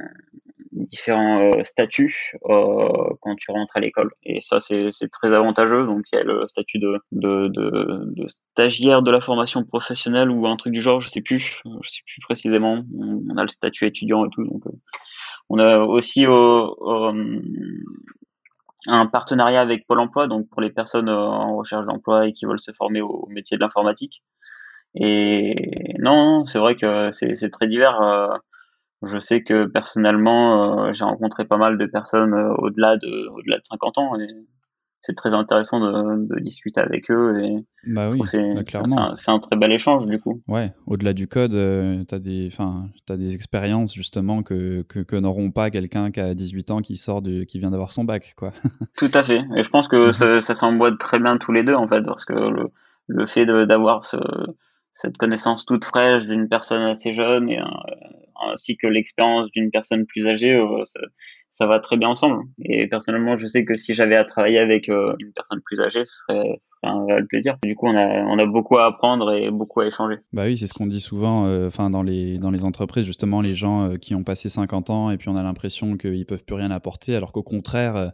différents euh, statuts euh, quand tu rentres à l'école. Et ça, c'est très avantageux. Donc, il y a le statut de, de, de, stagiaire de la formation professionnelle ou un truc du genre, je sais plus, je sais plus précisément. On, a le statut étudiant et tout. Donc, on a aussi un partenariat avec Pôle Emploi, donc pour les personnes en recherche d'emploi et qui veulent se former au métier de l'informatique. Et non, c'est vrai que c'est très divers. Euh, je sais que personnellement, euh, j'ai rencontré pas mal de personnes euh, au-delà de, au-delà de 50 ans c'est très intéressant de, de, discuter avec eux. Et bah oui, c'est bah un, un, très bel échange du coup. Ouais, au-delà du code, euh, tu as, des, as des expériences justement que, que, que n'auront pas quelqu'un qui a 18 ans qui sort de, qui vient d'avoir son bac. Quoi. [LAUGHS] Tout à fait. Et je pense que ça, ça s'emboîte très bien tous les deux en fait, parce que le, le fait d'avoir ce cette connaissance toute fraîche d'une personne assez jeune et ainsi que l'expérience d'une personne plus âgée, euh, ça, va très bien ensemble. Et personnellement, je sais que si j'avais à travailler avec euh, une personne plus âgée, ce serait, un réel plaisir. Du coup, on a, on a beaucoup à apprendre et beaucoup à échanger. Bah oui, c'est ce qu'on dit souvent euh, dans, les, dans les entreprises, justement, les gens qui ont passé 50 ans et puis on a l'impression qu'ils peuvent plus rien apporter, alors qu'au contraire,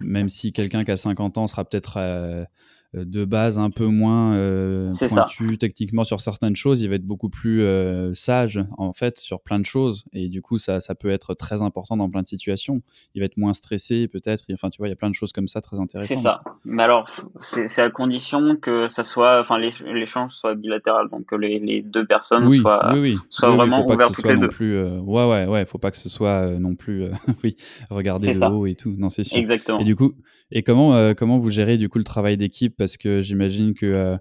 même si quelqu'un qui a 50 ans sera peut-être euh, de base un peu moins euh, pointu techniquement sur certaines choses, il va être beaucoup plus euh, sage en fait sur plein de choses et du coup ça, ça peut être très important dans plein de situations. Il va être moins stressé peut-être, enfin tu vois il y a plein de choses comme ça très intéressantes. C'est ça. Mais alors c'est à condition que ça soit, enfin l'échange soit bilatéral donc que les, les deux personnes oui, soient, oui, oui. soient vraiment ouvertes ce soit non plus. ouais ouais ouais, faut pas que ce soit non plus [LAUGHS] oui regarder le haut et tout. Non c'est sûr. Exactement. Et du coup et comment comment vous gérez du coup le travail d'équipe parce que j'imagine que euh,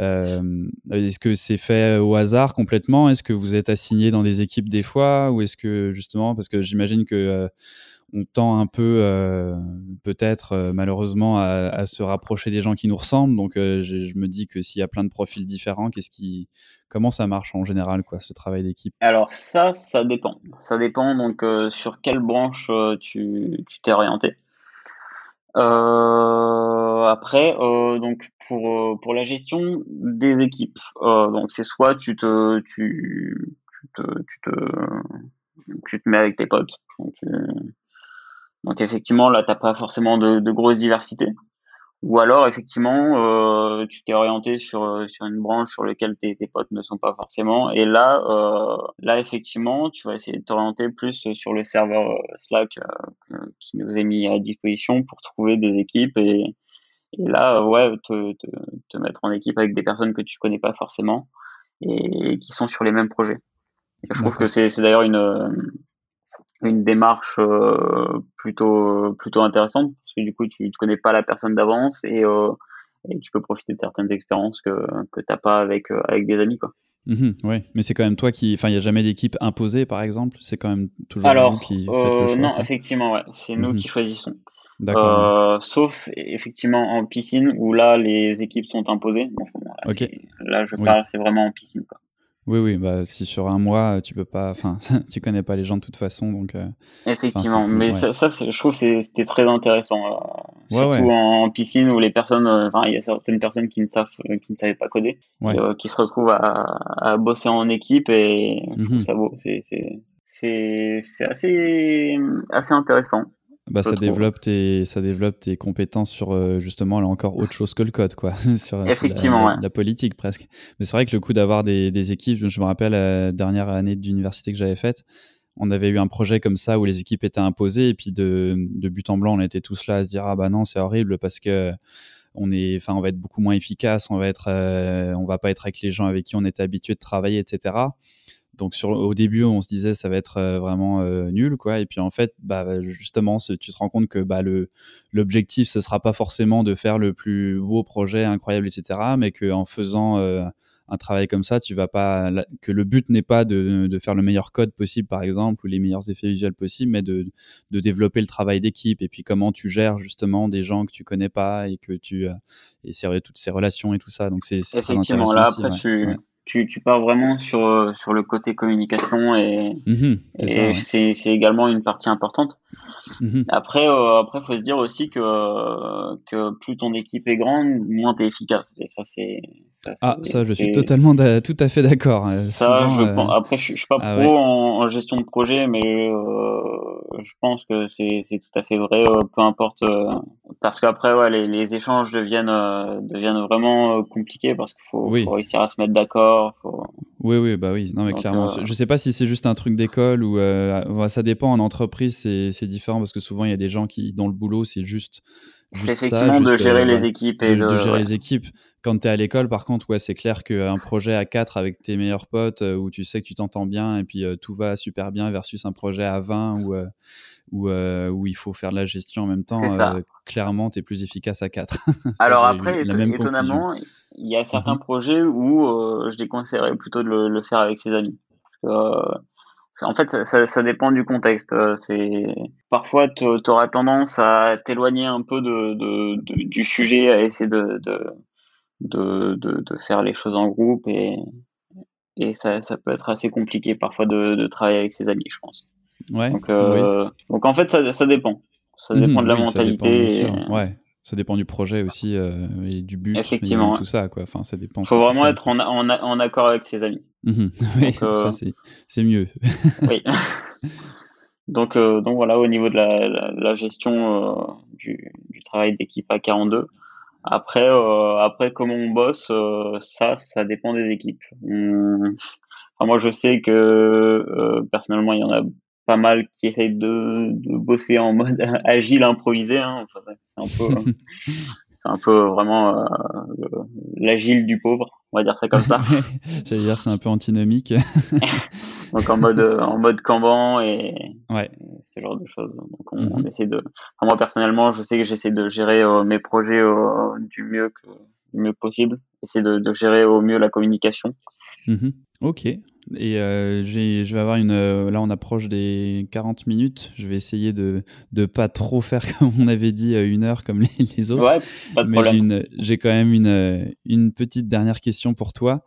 euh, est-ce que c'est fait au hasard complètement? Est-ce que vous êtes assigné dans des équipes des fois? Ou est-ce que justement parce que j'imagine que euh, on tend un peu peut-être malheureusement à, se rapprocher des gens qui nous ressemblent. Donc je, me dis que s'il y a plein de profils différents, qu'est-ce qui, comment ça marche en général quoi, ce travail d'équipe? Alors ça, ça dépend. Ça dépend donc sur quelle branche tu t'es orienté. Euh, après, euh, donc pour euh, pour la gestion des équipes, donc c'est soit tu te tu tu te tu te tu te mets avec tes potes, donc tu, Donc effectivement, là, t'as pas forcément de, de grosse diversité. Ou alors, effectivement, euh, tu t'es orienté sur, euh, sur une branche sur laquelle tes, tes potes ne sont pas forcément. Et là, euh, là, effectivement, tu vas essayer de t'orienter plus sur le serveur euh, Slack euh, qui nous est mis à disposition pour trouver des équipes et, et là, ouais, te, te, te, mettre en équipe avec des personnes que tu connais pas forcément et, qui sont sur les mêmes projets. Et je trouve que c'est d'ailleurs une une démarche euh, plutôt plutôt intéressante que du coup tu ne connais pas la personne d'avance et, euh, et, tu peux profiter de certaines expériences que que t'as pas avec euh, avec des amis quoi. Mmh, oui, mais c'est quand même toi qui. Enfin, il n'y a jamais d'équipe imposée, par exemple? C'est quand même toujours Alors, vous qui euh, le choix Non, quoi. effectivement, ouais. c'est nous Mhm. qui choisissons. D'accord. ouais. Euh, sauf effectivement en piscine où là les équipes sont imposées. Bon, là, je Oui. parle, c'est vraiment en piscine. Quoi. Oui, oui, bah si sur un mois tu peux pas, [LAUGHS] enfin, tu connais pas les gens de toute façon, donc. euh, Effectivement, mais ouais. ça, je trouve que c'était très intéressant. euh, Ouais, surtout ouais. en, piscine où les personnes, euh, enfin, il y a certaines personnes qui ne savent, euh, qui ne savaient pas coder, et, euh, qui se retrouvent à, à bosser en équipe et je trouve Mhm. ça beau. C'est, c'est assez, assez intéressant. Bah, ça développe tes, ça développe tes compétences sur euh, justement là encore autre chose que le code, quoi, [LAUGHS] sur, Effectivement, la- ouais. la politique presque. Mais c'est vrai que le coup d'avoir des, des équipes, je me rappelle la dernière année d'université que j'avais faite, on avait eu un projet comme ça où les équipes étaient imposées et puis de, de but en blanc, on était tous là à se dire ah bah non c'est horrible parce que on est, enfin on va être beaucoup moins efficace, on va être, euh, on va pas être avec les gens avec qui on était habitué de travailler, etc. Donc sur, au début, on se disait ça va être euh, vraiment euh, nul, quoi. Et puis en fait, bah, justement, ce- tu te rends compte que bah, le l'objectif ce sera pas forcément de faire le plus beau projet incroyable, etc. Mais que en faisant euh, un travail comme ça, tu vas pas la- que le but n'est pas de, de faire le meilleur code possible, par exemple, ou les meilleurs effets visuels possibles, mais de, de développer le travail d'équipe et puis comment tu gères justement des gens que tu connais pas et que tu euh, et toutes ces relations et tout ça. Donc c'est c'est très Effectivement, là, aussi. après, ouais. tu, Ouais. Tu, tu pars vraiment sur, euh, sur le côté communication et, Mhm, c'est et également une partie importante. Mhm. Après, euh, après, faut se dire aussi que, que plus ton équipe est grande, moins t'es efficace. Et ça, c'est, Ah, ça, je suis totalement tout à fait d'accord. Euh, Ça, souvent, je euh, pense. Après, je, je suis pas ah pro ouais. en, en gestion de projet, mais euh, je pense que c'est c'est tout à fait vrai. peu importe, parce qu'après, ouais, les, les échanges deviennent deviennent vraiment compliqués parce qu'il faut, Oui. faut réussir à se mettre d'accord. Faut... Oui, oui, bah oui. Non, mais Donc, clairement. euh, Je sais pas si c'est juste un truc d'école ou euh, ouais, ça dépend. En entreprise, c'est différent parce que souvent il y a des gens qui, dans le boulot, c'est juste, C'est ça, de gérer euh, les équipes et de de, gérer ouais. les équipes. Quand tu es à l'école, par contre, ouais, c'est clair qu'un projet à 4 avec tes meilleurs potes où tu sais que tu t'entends bien et puis tout va super bien versus un projet à 20 où, où, euh, où il faut faire de la gestion en même temps, ça. euh, clairement, tu es plus efficace à 4. [LAUGHS] Alors j'ai après, la conclusion. étonnamment, il y a certains Mhm. projets où euh, je déconseillerais plutôt de le, le faire avec ses amis. Parce que, c'est- en fait, ça, ça, ça dépend du contexte. C'est parfois tu auras tendance à t'éloigner un peu de, de, de- du sujet, à essayer de, faire les choses en groupe et, et ça, ça peut être assez compliqué parfois de, de travailler avec ses amis, je pense. Ouais, Donc, oui. euh, donc en fait, ça, ça dépend. Ça Mhm, dépend de la oui, ça dépend, mentalité. et-. Ouais, ça dépend du projet aussi euh, et du but Effectivement, et ouais. tout ça, quoi. Enfin, ça dépend. ce faut vraiment être en, en, en accord avec ses amis. Mhm, [LAUGHS] oui, Donc, euh, ça c'est mieux. oui. [LAUGHS] [LAUGHS] donc, euh, donc voilà, au niveau de la, la, la gestion du, du travail d'équipe à 42. Après, après comment on bosse, ça, ça dépend des équipes. Enfin, moi, je sais que personnellement, il y en a pas mal qui essayent de, de bosser en mode [LAUGHS] agile, improvisé. Hein. Enfin, c'est un peu, [LAUGHS] c'est un peu vraiment euh, le- l'agile du pauvre, on va dire ça comme ça. [LAUGHS] J'allais dire c'est un peu antinomique. Donc en mode euh, en mode Kanban et, ouais. et ce genre de choses. Donc on, Mhm. on essaie de. enfin, moi personnellement, je sais que j'essaie de gérer euh, mes projets euh, du mieux que du mieux possible. Essayer de, de gérer au mieux la communication. Mhm. Ok. Et euh, je vais avoir une. euh, là, on approche des 40 minutes. Je vais essayer de de pas trop faire [LAUGHS] comme on avait dit euh, une heure comme les, les autres. Ouais, pas de Mais j'ai problème. une, j'ai quand même une, une petite dernière question pour toi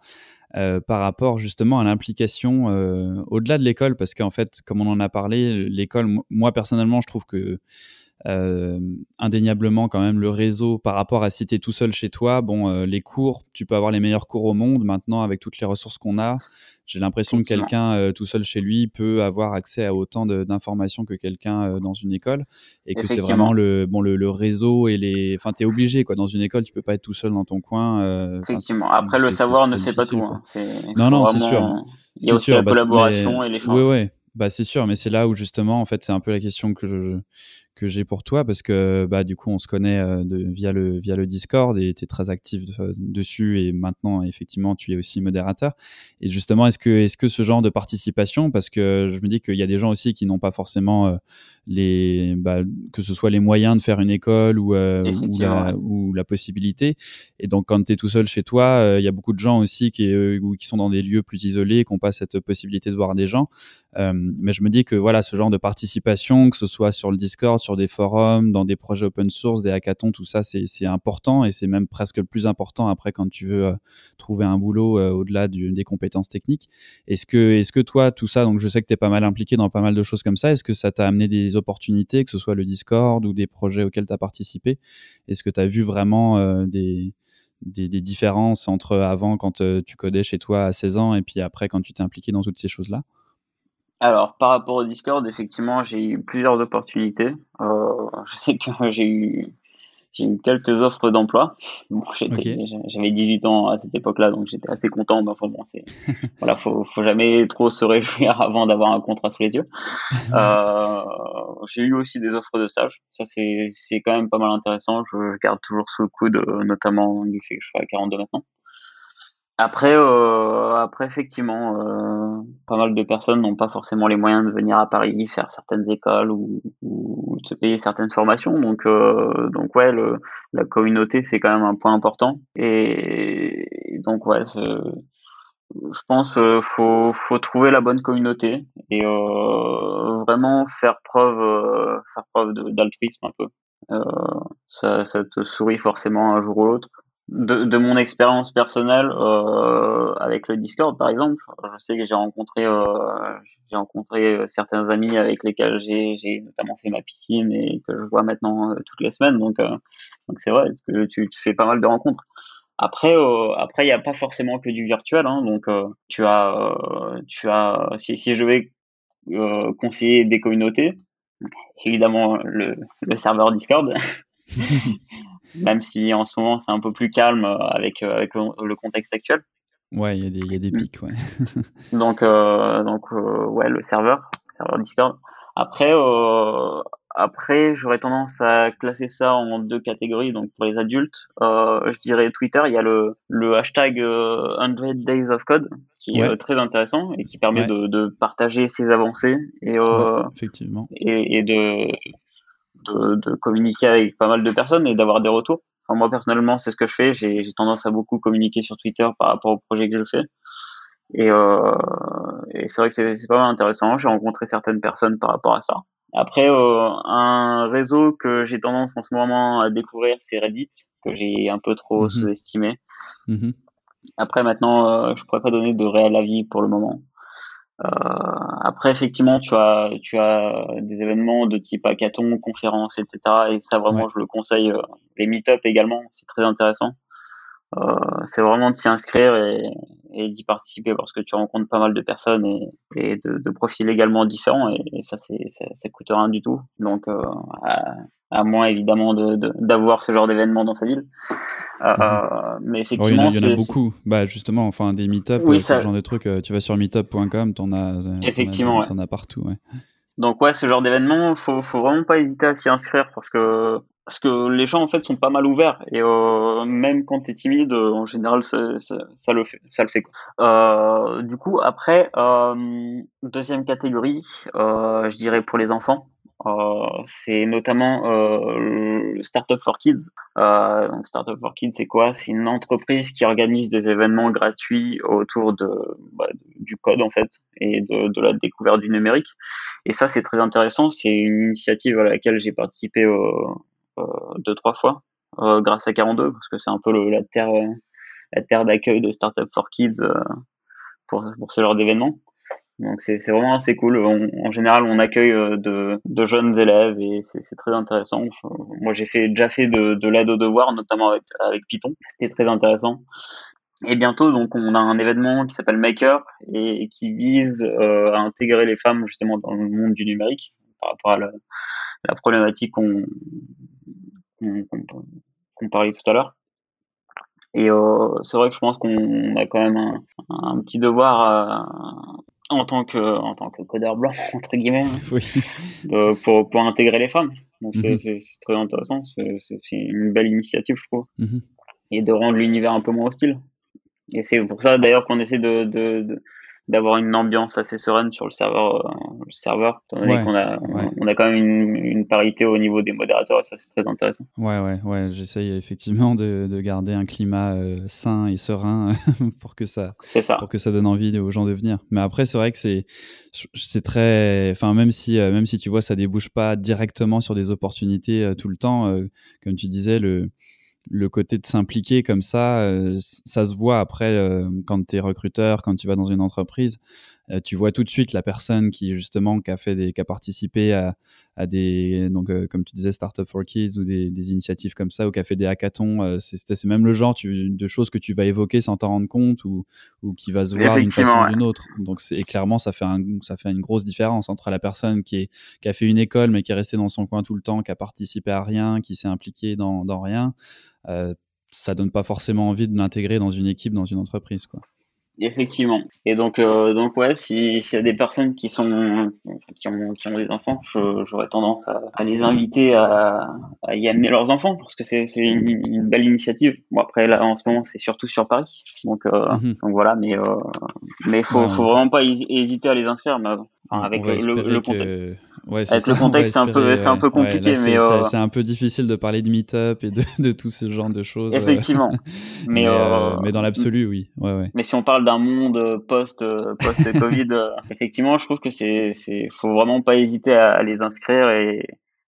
euh, par rapport justement à l'implication euh, au-delà de l'école, parce qu'en fait, comme on en a parlé, l'école, mo- moi personnellement, je trouve que euh, indéniablement quand même le réseau par rapport à si tu es tout seul chez toi, bon, euh, les cours, tu peux avoir les meilleurs cours au monde maintenant avec toutes les ressources qu'on a. j'ai l'impression que quelqu'un tout seul chez lui peut avoir accès à autant d'informations que quelqu'un dans une école et que c'est vraiment le bon le, réseau et les enfin tu es obligé quoi. Dans une école tu peux pas être tout seul dans ton coin effectivement. Après le savoir ne fait pas tout hein. non non c'est sûr. il y a aussi la bah, collaboration et l'échange oui oui bah c'est sûr, mais c'est là où justement, en fait, c'est un peu la question que je, que j'ai pour toi parce que bah du coup on se connaît euh, de, via le via le Discord et tu es très actif dessus et maintenant effectivement tu es aussi modérateur. Et justement est-ce que est-ce que ce genre de participation parce que je me dis qu'il y a des gens aussi qui n'ont pas forcément euh, les bah, que ce soit les moyens de faire une école ou euh, ou, la, ou, la, possibilité. Et donc quand tu es tout seul chez toi il y a beaucoup de gens aussi qui qui sont dans des lieux plus isolés qui n'ont pas cette possibilité de voir des gens mais je me dis que voilà ce genre de participation que ce soit sur le Discord sur des forums, dans des projets open source, des hackathons, tout ça, c'est important et c'est même presque le plus important après quand tu veux euh, trouver un boulot euh, au-delà des compétences techniques. Est-ce que, toi, tout ça, donc je sais que tu es pas mal impliqué dans pas mal de choses comme ça, est-ce que ça t'a amené des opportunités, que ce soit le Discord ou des projets auxquels tu as participé? Est-ce que tu as vu vraiment euh, des, des, différences entre avant quand tu codais chez toi à 16 ans et puis après quand tu t'es impliqué dans toutes ces choses-là? Alors, par rapport au Discord, effectivement, j'ai eu plusieurs opportunités. Euh, je sais que [LAUGHS] j'ai eu, j'ai eu quelques offres d'emploi. Bon, [LAUGHS] j'avais 18 ans à cette époque-là, donc j'étais assez content. Mais enfin bon, c'est, [LAUGHS] voilà, faut, faut jamais trop se réjouir avant d'avoir un contrat sous les yeux. Euh, j'ai eu aussi des offres de stage. Ça, c'est, c'est quand même pas mal intéressant. Je, je garde toujours sous le coude, euh, notamment du fait que je suis à 42 maintenant. Après, euh, après effectivement, euh, pas mal de personnes n'ont pas forcément les moyens de venir à Paris faire certaines écoles ou, de se payer certaines formations. Donc, euh, donc ouais, le, la communauté c'est quand même un point important. Et, donc ouais, je pense euh, faut faut trouver la bonne communauté et euh, vraiment faire preuve euh, faire preuve d'altruisme un peu. Ça, ça te sourit forcément un jour ou l'autre de, de, mon expérience personnelle euh, avec le Discord par exemple, je sais que j'ai rencontré euh, rencontré certains amis avec lesquels j'ai notamment fait ma piscine et que je vois maintenant euh, toutes les semaines. Donc euh, donc c'est vrai que tu, fais pas mal de rencontres. Après euh, après il n'y a pas forcément que du virtuel hein, donc tu as tu as si si je vais conseiller des communautés évidemment le, le serveur Discord [LAUGHS] même si en ce moment c'est un peu plus calme euh, avec, euh, avec le, contexte actuel. Ouais, il y, y, a des mm. pics, ouais. [LAUGHS] donc, euh, donc euh, ouais, le serveur, serveur Discord. Après, euh, après, j'aurais tendance à classer ça en deux catégories. Donc, pour les adultes, je dirais Twitter, il y a le, le hashtag 100 Days of Code qui est très intéressant et qui permet de, de, partager ses avancées et, effectivement. et, et de de, de, communiquer avec pas mal de personnes et d'avoir des retours. Enfin, moi personnellement, c'est ce que je fais. J'ai tendance à beaucoup communiquer sur Twitter par rapport au projet que je fais. Et, euh, et c'est vrai que c'est pas mal intéressant. J'ai rencontré certaines personnes par rapport à ça. Après, euh, un réseau que j'ai tendance en ce moment à découvrir, c'est Reddit, que j'ai un peu trop mhm. sous-estimé. Mhm. Après, maintenant, euh, je pourrais pas donner de réel avis pour le moment. Euh, après, effectivement, tu as, tu as des événements de type hackathon, conférences, etc. Et ça, vraiment, je le conseille. Euh, les meet-up également, c'est très intéressant. Euh, c'est vraiment de s'y inscrire et, et d'y participer parce que tu rencontres pas mal de personnes et, et de, de, profils également différents et, ça c'est ça, ça, coûte rien du tout donc euh, à, à, moins évidemment d'avoir ce genre d'événement dans sa ville euh, mhm. mais effectivement il y, en a, beaucoup bah justement enfin des meet-up oui, ce genre de trucs tu vas sur meetup.com t'en as effectivement t'en as, as, partout ouais. donc ouais ce genre d'événement faut faut vraiment pas hésiter à s'y inscrire parce que parce que les gens en fait sont pas mal ouverts. Et euh, même quand tu es timide euh, en général ça, le fait ça le fait euh, du coup après deuxième catégorie je dirais pour les enfants c'est notamment le Startup for Kids. Startup for Kids c'est quoi? C'est une entreprise qui organise des événements gratuits autour de bah, du code en fait et de, de la découverte du numérique. Et ça c'est très intéressant. C'est une initiative à laquelle j'ai participé deux trois fois euh, grâce à 42 parce que c'est un peu le, la terre euh, la terre d'accueil de Startup for Kids pour, ce genre d'événement. Donc c'est vraiment assez cool. en général, on accueille de, jeunes élèves et c'est très intéressant. moi, j'ai déjà fait de, de l'aide aux devoirs, notamment avec, Python. C'était très intéressant. Et bientôt, donc, on a un événement qui s'appelle Maker et qui vise euh, à intégrer les femmes justement dans le monde du numérique par rapport à la, la problématique qu'on qu'on parlait tout à l'heure. Et euh, c'est vrai que je pense qu'on a quand même un, un petit devoir euh, en tant que en tant que codeur blanc [LAUGHS] entre guillemets oui. de, pour pour intégrer les femmes. Donc c'est mhm. très intéressant. C'est une belle initiative, je trouve, mhm. et de rendre l'univers un peu moins hostile. Et c'est pour ça d'ailleurs qu'on essaie de, de, de d'avoir une ambiance assez sereine sur le serveur, euh, le serveur étant donné qu'on a, on a quand même une, une, parité au niveau des modérateurs et ça c'est très intéressant. Ouais, ouais, ouais, j'essaye effectivement de, de, garder un climat euh, sain et serein [LAUGHS] pour que ça, ça, pour que ça donne envie aux gens de venir. Mais après, c'est vrai que c'est, c'est très, enfin même si, euh, même si tu vois, ça débouche pas directement sur des opportunités tout le temps, comme tu disais, le le côté de s'impliquer comme ça, euh, ça se voit après euh, quand tu es recruteur, quand tu vas dans une entreprise. Euh, tu vois tout de suite la personne qui justement qui a fait des, qui a participé à, à des donc comme tu disais Startup for Kids ou des, des, initiatives comme ça ou qui a fait des hackathons. c'est même le genre tu, de choses que tu vas évoquer sans t'en rendre compte ou, ou qui va se voir d'une façon ou d'une autre. Donc et clairement ça fait un, ça fait une grosse différence entre la personne qui est qui a fait une école mais qui est restée dans son coin tout le temps, qui a participé à rien, qui s'est impliqué dans, dans rien euh, ça donne pas forcément envie de l'intégrer dans une équipe, dans une entreprise, quoi. Effectivement. Et donc, euh, donc ouais, s'il y a des personnes qui sont qui ont, qui ont des enfants, j'aurais tendance à, à, les inviter à, à, y amener leurs enfants parce que c'est une, une, belle initiative. Bon après là en ce moment c'est surtout sur Paris, donc euh, mhm. donc voilà, mais euh, mais faut faut vraiment pas hésiter à les inscrire, mais avec le, le, contexte. Ouais, Avec le contexte, c'est un peu, c'est un peu compliqué, mais euh... c'est un peu difficile de parler de meet-up et de, [LAUGHS] de tout ce genre de choses. Euh. Effectivement. [LAUGHS] mais, mais, euh, mais, dans l'absolu, oui. Ouais, ouais. Mais si on parle d'un monde post, post Covid, [LAUGHS] effectivement, je trouve que c'est, c'est, faut vraiment pas hésiter à, les inscrire et,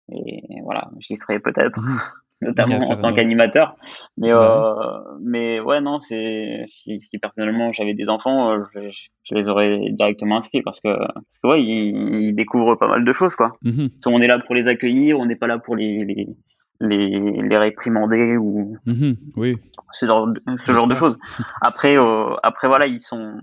et voilà, j'y serai peut-être. Mhm notamment en tant qu'animateur. Mais, bah euh, mais ouais, non, c'est si, si personnellement j'avais des enfants, euh, je, je, les aurais directement inscrits parce que, parce que ouais, ils, ils découvrent pas mal de choses, quoi. Mm On est là pour les accueillir, on n'est pas là pour les, les, les, les réprimander ou mm oui. ce genre, ce genre de choses. Après, euh, après voilà, ils sont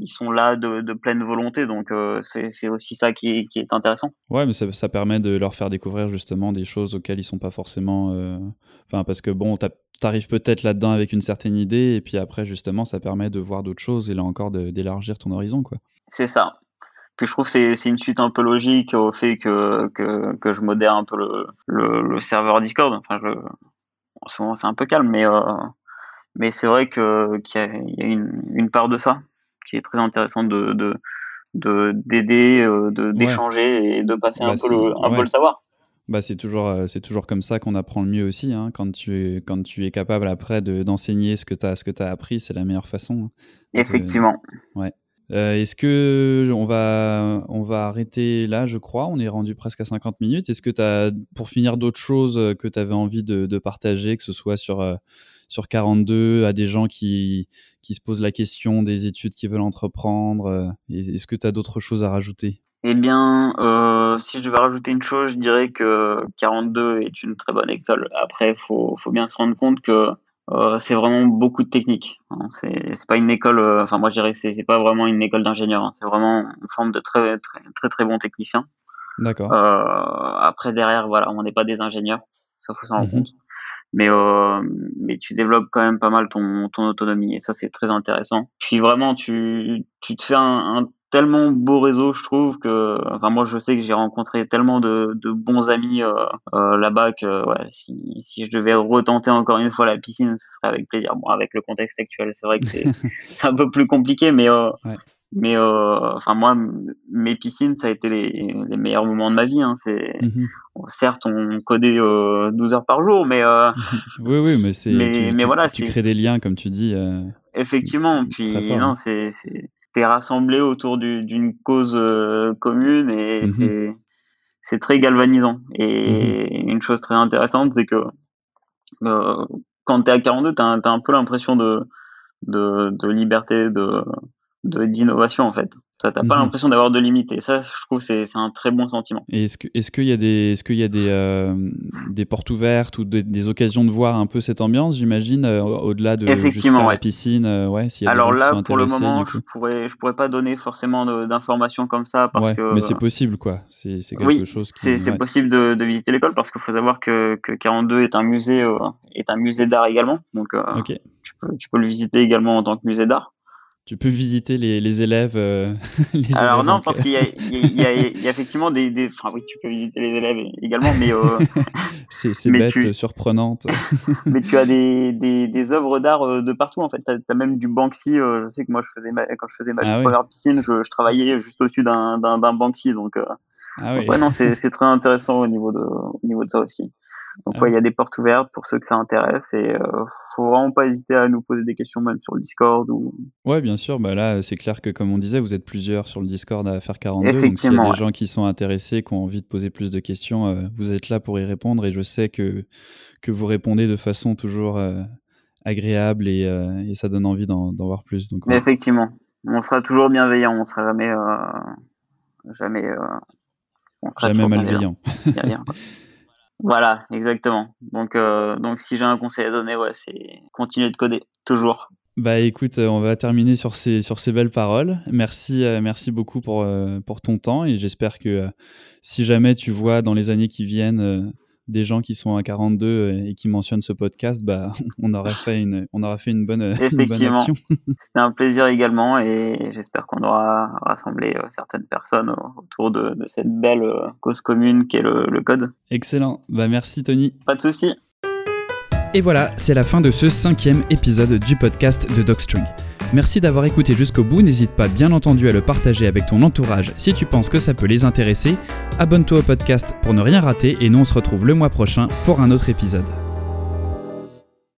ils sont là de, de pleine volonté, donc euh, c'est aussi ça qui est, qui est, intéressant. Ouais, mais ça, ça, permet de leur faire découvrir justement des choses auxquelles ils sont pas forcément. Euh, enfin, parce que bon, t'arrives peut-être là-dedans avec une certaine idée, et puis après justement, ça permet de voir d'autres choses et là encore d'élargir ton horizon, quoi. C'est ça. Puis je trouve que c'est une suite un peu logique au fait que, que, que je modère un peu le, le, le serveur Discord. Enfin, je, en ce moment, c'est un peu calme, mais, euh, mais c'est vrai qu'il y a, y a une, une part de ça qui est très intéressant de de d'aider, euh, de d'échanger et de passer un, bah, peu le, un peu le savoir. Bah, c'est toujours, euh, c'est toujours comme ça qu'on apprend le mieux aussi. Hein. Quand, tu es, quand tu es capable après d'enseigner ce que tu as, ce que as appris, c'est la meilleure façon. Hein. Effectivement. ouais. Euh, est-ce que on va, on va arrêter là, je crois? On est rendu presque à 50 minutes. Est-ce que tu as, pour finir, d'autres choses que tu avais envie de, de, partager, que ce soit sur, sur 42 à des gens qui, qui se posent la question des études qu'ils veulent entreprendre euh, Est-ce que tu as d'autres choses à rajouter? Eh bien, euh, si je devais rajouter une chose, je dirais que 42 est une très bonne école. Après, faut, faut bien se rendre compte que euh, c'est vraiment beaucoup de technique. Hein. C'est pas une école. enfin, moi, je dirais que c'est pas vraiment une école d'ingénieur. Hein. C'est vraiment une forme de très très très, très bons techniciens. D'accord. après, derrière, voilà, on n'est pas des ingénieurs. Ça faut s'en rendre mhm. compte mais euh, mais tu développes quand même pas mal ton ton autonomie et ça c'est très intéressant. Puis vraiment tu tu te fais un, un, tellement beau réseau je trouve que enfin moi je sais que j'ai rencontré tellement de, de bons amis euh, euh, là-bas que ouais si si je devais retenter encore une fois la piscine ce serait avec plaisir. Bon avec le contexte actuel c'est vrai que c'est [LAUGHS] c'est un peu plus compliqué mais euh, ouais. Mais euh, enfin moi, mes piscines, ça a été les, les meilleurs moments de ma vie. Hein. C'est mhm. certes on codait euh, 12 heures par jour, mais euh, [LAUGHS] oui oui, mais c'est mais, tu, mais voilà, tu crées des liens comme tu dis. Euh, Effectivement, puis non, c'est t'es rassemblé autour d'une cause euh, commune et mhm. c'est c'est très galvanisant. Et mhm. une chose très intéressante, c'est que euh, quand t'es à 42, t'as as un peu l'impression de, de de liberté, de d'innovation en fait. T'as pas Mhm. l'impression d'avoir de limite. Et ça, je trouve, c'est c'est un très bon sentiment. Et est-ce qu'il y a des, y a des, euh, des portes ouvertes ou des, des occasions de voir un peu cette ambiance, j'imagine, euh, au-delà de juste la piscine, euh, ouais, s'il y a des Alors qui là, sont pour le moment, je coup? pourrais, je pourrais pas donner forcément d'informations comme ça parce Ouais, que mais c'est possible, quoi. C'est quelque oui, chose qui. c'est possible de, de visiter l'école parce qu'il faut savoir que, que 42 est un musée, est un musée d'art également. Donc, euh, Ok. tu, peux, tu peux le visiter également en tant que musée d'art. Tu peux visiter les, les élèves. euh, [LAUGHS] les Alors élèves non, parce qu'il y a, y, y [LAUGHS] y effectivement des, des, enfin oui, tu peux visiter les élèves également, mais euh, [LAUGHS] C'est bête, tu- surprenante. mais tu as des, des, des œuvres d'art euh, de partout en fait. T'as as même du Banksy. je sais que moi, je faisais ma, quand je faisais ma Ah oui. première piscine, je, je travaillais juste au-dessus d'un Banksy, donc euh, Ah oui. ouais non, c'est c'est très intéressant au niveau de au niveau de ça aussi. Donc Ah ouais, il y a des portes ouvertes pour ceux que ça intéresse et euh, faut vraiment pas hésiter à nous poser des questions même sur le Discord ou Ouais, bien sûr. Bah là, c'est clair que, comme on disait, vous êtes plusieurs sur le Discord à faire 42. Donc, s'il y a Effectivement, des ouais. gens qui sont intéressés, qui ont envie de poser plus de questions, euh, vous êtes là pour y répondre. Et je sais que, que vous répondez de façon toujours euh, agréable et, euh, et ça donne envie d'en voir plus. Donc, ouais. effectivement, on sera toujours bienveillant, on sera jamais, jamais, jamais toujours malveillant. [LAUGHS] Voilà, exactement. Donc, euh, donc si j'ai un conseil à donner, ouais, c'est continuer de coder, toujours. Bah écoute, euh, on va terminer sur ces, sur ces belles paroles. Merci, euh, merci beaucoup pour, pour ton temps et j'espère que si jamais tu vois dans les années qui viennent des gens qui sont à 42 euh, et qui mentionnent ce podcast, bah [LAUGHS] on aura fait une, on aura fait une bonne, [LAUGHS] une bonne Effectivement. action. [LAUGHS] C'était un plaisir également et j'espère qu'on aura rassemblé euh, certaines personnes euh, autour de, de cette belle cause commune qu'est le, le code. Excellent. Bah merci Tony. Pas de souci. Et voilà, c'est la fin de ce cinquième épisode du podcast de Docstring. Merci d'avoir écouté jusqu'au bout, n'hésite pas bien entendu à le partager avec ton entourage si tu penses que ça peut les intéresser. Abonne-toi au podcast pour ne rien rater et nous on se retrouve le mois prochain pour un autre épisode.